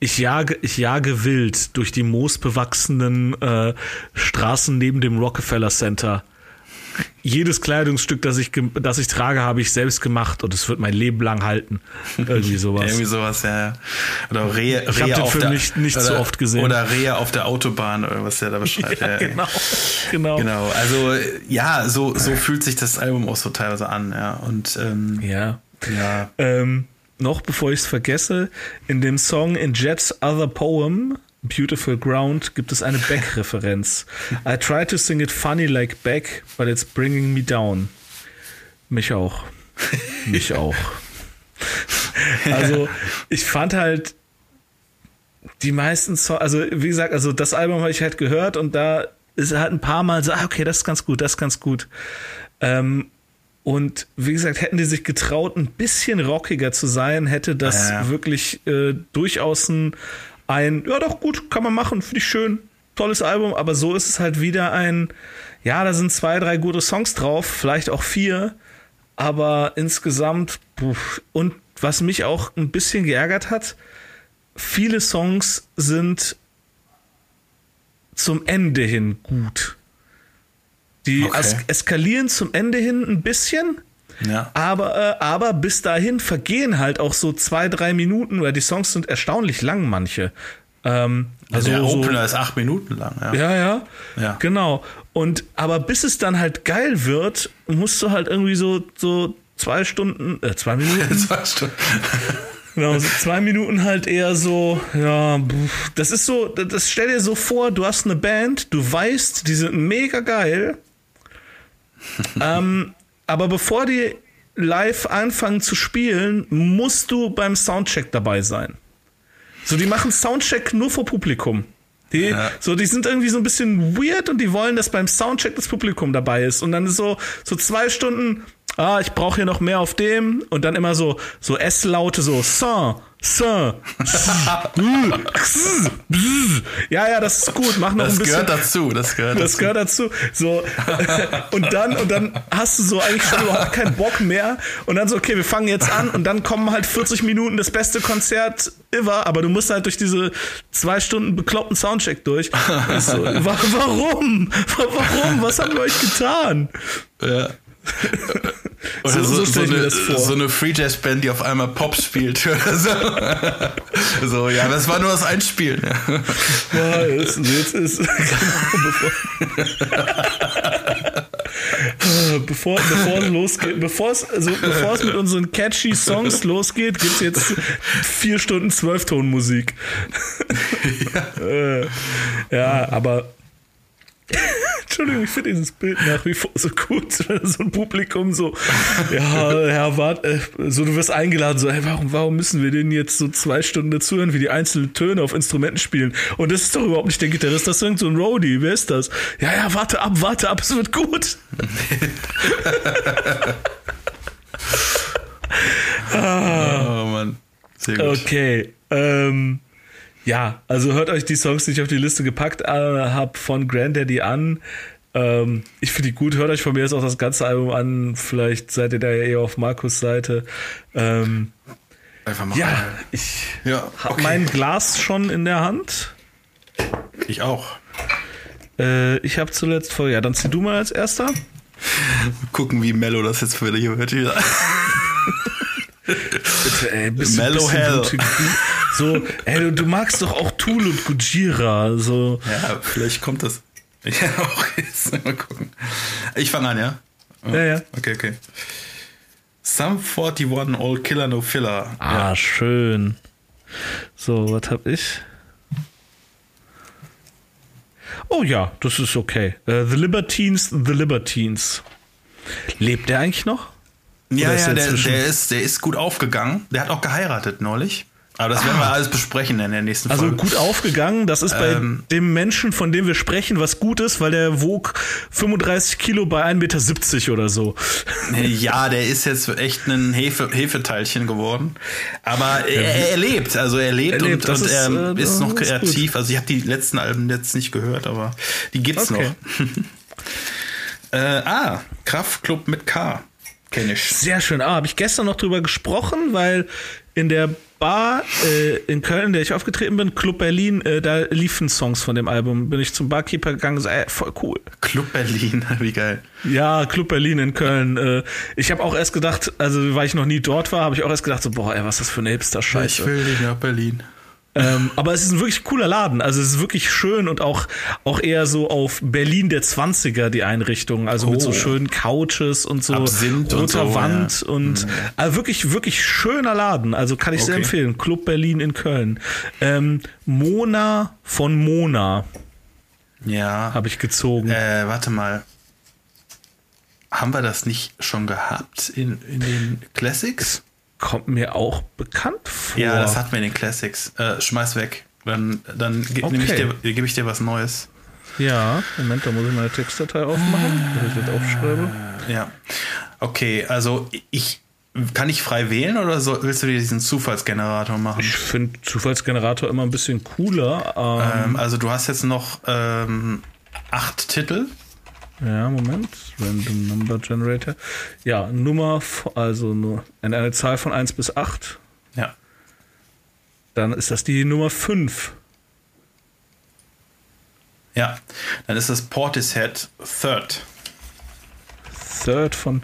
Ich jage, ich jage wild durch die moosbewachsenen äh, Straßen neben dem Rockefeller Center. Jedes Kleidungsstück, das ich, das ich trage, habe ich selbst gemacht und es wird mein Leben lang halten. Irgendwie sowas. Irgendwie sowas, ja. ja. Oder Rehe, Ich Rehe den auf Film der, nicht- nicht oder, so oft gesehen. Oder Rehe auf der Autobahn oder was der da *laughs* beschreibt. ja, ja, genau. genau. Genau, also ja, so, so fühlt sich das Album auch so teilweise an, ja. Und ähm, Ja. ja, Ähm, noch bevor ich es vergesse, in dem Song In Jet's Other Poem, Beautiful Ground, gibt es eine Beck-Referenz. I try to sing it funny like Beck, but it's bringing me down. Mich auch. Mich *laughs* auch. Also, ich fand halt die meisten Songs, also wie gesagt, also das Album habe ich halt gehört und da ist halt ein paar Mal so, ah, okay, das ist ganz gut, das ist ganz gut. Ähm, und wie gesagt, hätten die sich getraut, ein bisschen rockiger zu sein, hätte das Ja. wirklich äh, durchaus ein, ein, ja doch gut, kann man machen, finde ich schön, tolles Album, aber so ist es halt wieder ein, ja, da sind zwei, drei gute Songs drauf, vielleicht auch vier, aber insgesamt, und was mich auch ein bisschen geärgert hat, viele Songs sind zum Ende hin gut. Die Okay. es eskalieren zum Ende hin ein bisschen, ja. aber, äh, aber bis dahin vergehen halt auch so zwei, drei Minuten, weil die Songs sind erstaunlich lang, manche. Ähm, Also der so, Opener ist acht Minuten lang, ja. ja, ja, Ja. Genau. Und aber bis es dann halt geil wird, musst du halt irgendwie so, so zwei Stunden, äh, zwei *laughs* Minuten, Zwei Stunden. *laughs* genau, so zwei Minuten halt eher so, ja, das ist so, das stell dir so vor, du hast eine Band, du weißt, die sind mega geil, *laughs* ähm, aber bevor die live anfangen zu spielen, musst du beim Soundcheck dabei sein. So, die machen Soundcheck nur vor Publikum. Die, Ja. so, die sind irgendwie so ein bisschen weird und die wollen, dass beim Soundcheck das Publikum dabei ist. Und dann ist so, so zwei Stunden, ah, ich brauche hier noch mehr auf dem. Und dann immer so, so S-Laute, so, Sa, Ja, ja, das ist gut, mach noch Das ein bisschen. gehört dazu, das gehört Das dazu. gehört dazu. So, und dann, und dann hast du so eigentlich schon überhaupt keinen Bock mehr. Und dann so, okay, wir fangen jetzt an und dann kommen halt 40 Minuten das beste Konzert ever, aber du musst halt durch diese zwei Stunden bekloppten Soundcheck durch. So, wa warum? Wa- Warum? Was haben wir euch getan? Ja. *laughs* Oder So- so, so eine, so eine Free Jazz Band, die auf einmal Pop spielt *laughs* *laughs* so. ja, das war nur das Einspielen. Ja. Jetzt, jetzt ist genau, bevor, bevor, es losgeht, bevor es, also bevor es mit unseren catchy Songs losgeht, gibt's jetzt vier Stunden Zwölftonmusik. Ja. äh, ja, aber *laughs* Entschuldigung, ich finde dieses Bild nach wie vor so gut, *laughs* wenn so ein Publikum so, ja, Herr Wart, äh, so du wirst eingeladen, so, hey, warum, warum müssen wir denn jetzt so zwei Stunden dazuhören, wie die einzelnen Töne auf Instrumenten spielen? Und das ist doch überhaupt nicht der Gitarrist, das ist irgend so ein Roadie, wer ist das? Ja, ja, warte ab, warte ab, es wird gut. *laughs* Oh Mann. Sehr gut. Okay, ähm, ja, also hört euch die Songs, die ich auf die Liste gepackt äh, habe, von Granddaddy an. Ähm, ich finde die gut. Hört euch von mir jetzt auch das ganze Album an. Vielleicht seid ihr da ja eher auf Markus Seite. Ähm, Einfach mal. ja, ich ja habe okay. mein Glas schon in der Hand. Ich auch. Äh, ich habe zuletzt vor. Ja, dann zieh du mal als erster. Gucken, wie Mello das jetzt hier wird. *laughs* Wieder. Bitte, ey, bisschen, Mellow bisschen Hell. gute- So, ey, du, du magst doch auch Tool und Gujira. So. Ja, vielleicht kommt das. Ja, auch jetzt. Mal gucken. Ich fange an, ja? Ja, ja. Okay, okay. Sum 41 All Killer No Filler. Ah, schön. So, was hab ich? Oh ja, das ist okay. Äh, The Libertines, The Libertines. Lebt der eigentlich noch? Ja, Oder ist ja, der der, der, ist, der ist gut aufgegangen. Der hat auch geheiratet neulich. Aber das werden wir alles besprechen in der nächsten Also Folge. gut aufgegangen. Das ist bei Ähm. dem Menschen, von dem wir sprechen, was gut ist, weil der wog 35 Kilo bei 1,70 Meter oder so. *laughs* Ja, der ist jetzt echt ein Hefe, Hefeteilchen geworden. Aber er, er lebt, also er lebt, Er lebt, und, und ist, er äh, ist noch kreativ. Also ich habe die letzten Alben jetzt nicht gehört, aber die gibt's Okay. noch. *laughs* äh, ah, Kraftclub mit K. Kenn ich. Sehr schön. Ah, habe ich gestern noch drüber gesprochen, weil in der Bar äh, in Köln, in der ich aufgetreten bin, Club Berlin, äh, da liefen Songs von dem Album. Bin ich zum Barkeeper gegangen und so, ey, voll cool. Club Berlin, *laughs* wie geil. Ja, Club Berlin in Köln. Äh, ich habe auch erst gedacht, also weil ich noch nie dort war, habe ich auch erst gedacht, so, boah, ey, was ist das für eine Hipster-Scheiße. Ich will nicht nach Berlin. Ähm, aber es ist ein wirklich cooler Laden. Also es ist wirklich schön und auch, auch eher so auf Berlin der 20er die Einrichtung. Also mit so Oh. schönen Couches und so Absinth und roter so, Wand ja. und also wirklich, wirklich schöner Laden. Also kann ich sehr Okay. empfehlen. Club Berlin in Köln. Ähm, Mona von Mona Ja. habe ich gezogen. Äh, warte mal. Haben wir das nicht schon gehabt in, in den Classics? Kommt mir auch bekannt vor. Ja, das hatten wir in den Classics. Äh, schmeiß weg. Dann, dann ge Okay. nehm ich dir, gebe ich dir was Neues. Ja, Moment, da muss ich meine Textdatei aufmachen, dass ich das aufschreibe. Ja. Okay, also ich. Kann ich frei wählen oder so, willst du dir diesen Zufallsgenerator machen? Ich finde Zufallsgenerator immer ein bisschen cooler. Ähm, Ähm, also du hast jetzt noch ähm, acht Titel. Ja, Moment. Random Number Generator. Ja, Nummer, also nur eine, eine Zahl von 1 bis 8. Ja. Dann ist das die Nummer 5. Ja. Dann ist das Portishead Third. Third von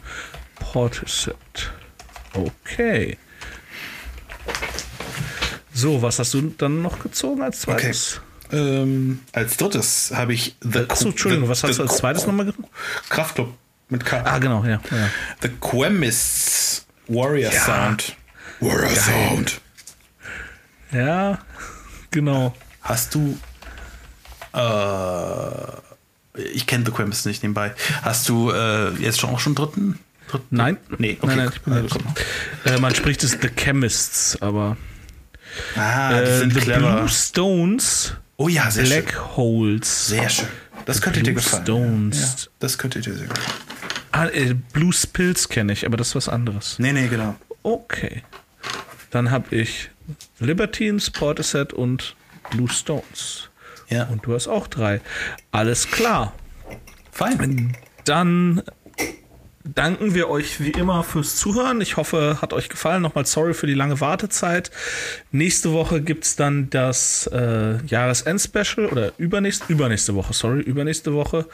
Portishead. Okay. So, was hast du dann noch gezogen als zweites? Ähm, als drittes habe ich The Achso, Entschuldigung, was hast du als zweites nochmal gezogen? Kraftclub mit K. Ah, genau, ja. ja. The Quemists Warrior Ja. Sound. Warrior Sound. Ja, genau. Hast du. Äh, ich kenne The Quemists nicht nebenbei. Hast du äh, jetzt schon auch schon dritten? dritten? Nein? Nee, okay. Nein, nein, ich bin Also. Äh, man spricht es The Chemists, aber Ah, die äh, sind The clever. Blue Stones, oh ja, sehr Black schön. Holes. Sehr schön. Das könnte dir Blue gefallen. Stones. Ja, das könnte dir sehr gefallen. Ah, äh, Blue Spills kenne ich, aber das ist was anderes. Nee, nee, genau. Okay. Dann habe ich Libertines, Portishead und Blue Stones. Ja. Und du hast auch drei. Alles klar. Fein. Dann danken wir euch wie immer fürs Zuhören. Ich hoffe, hat euch gefallen. Nochmal sorry für die lange Wartezeit. Nächste Woche gibt's dann das äh, Jahresend-Special oder übernächste, übernächste Woche, sorry, übernächste Woche.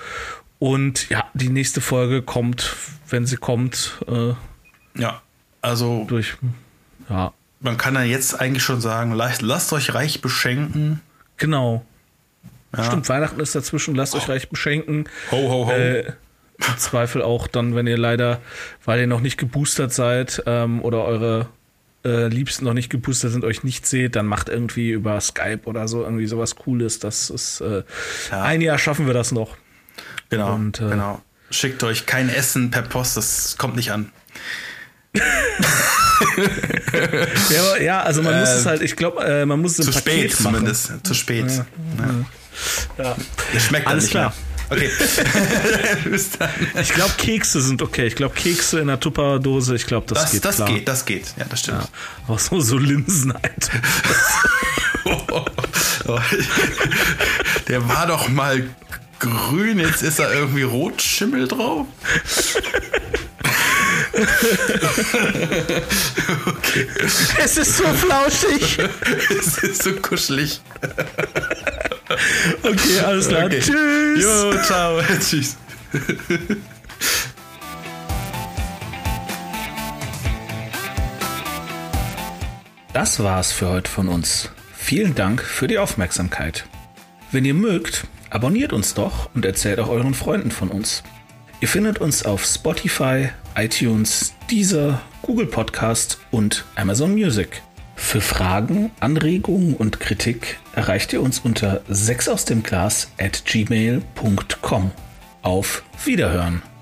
Und ja, die nächste Folge kommt, wenn sie kommt, äh, Ja. Also, durch. Ja, man kann dann jetzt eigentlich schon sagen, lasst, lasst euch reich beschenken. genau. Ja. Stimmt, Weihnachten ist dazwischen, lasst euch reich beschenken. Ho, ho, ho. Äh, Zweifel auch dann, wenn ihr leider, weil ihr noch nicht geboostert seid ähm, oder eure äh, Liebsten noch nicht geboostert sind, euch nicht seht, dann macht irgendwie über Skype oder so irgendwie sowas Cooles. Das ist äh, Ja. ein Jahr schaffen wir das noch. Genau, Und, äh, genau. Schickt euch kein Essen per Post, das kommt nicht an. *laughs* *laughs* Ja, ja also man muss es halt, ich glaube, äh, man muss es im Zu Paket spät machen. zumindest. Zu spät. Ja. Ja. Das schmeckt Alles klar. mehr. Okay. *laughs* Ich glaube, Kekse sind okay. Ich glaube, Kekse in der Tupperdose, ich glaube, das, Das, geht das klar. geht, das geht. Ja, das stimmt. Ja. Auch so, so Linsen halt. *laughs* Der war doch mal grün, jetzt ist er irgendwie Rotschimmel drauf. *laughs* Es ist so flauschig. Es ist so kuschelig. *laughs* Okay, alles klar. Okay. Tschüss. Jo, ciao. *laughs* Tschüss. Das war's für heute von uns. Vielen Dank für die Aufmerksamkeit. Wenn ihr mögt, abonniert uns doch und erzählt auch euren Freunden von uns. Ihr findet uns auf Spotify, iTunes, Deezer, Google Podcast und Amazon Music. Für Fragen, Anregungen und Kritik erreicht ihr uns unter 6 aus dem Glas at gmail.com. Auf Wiederhören!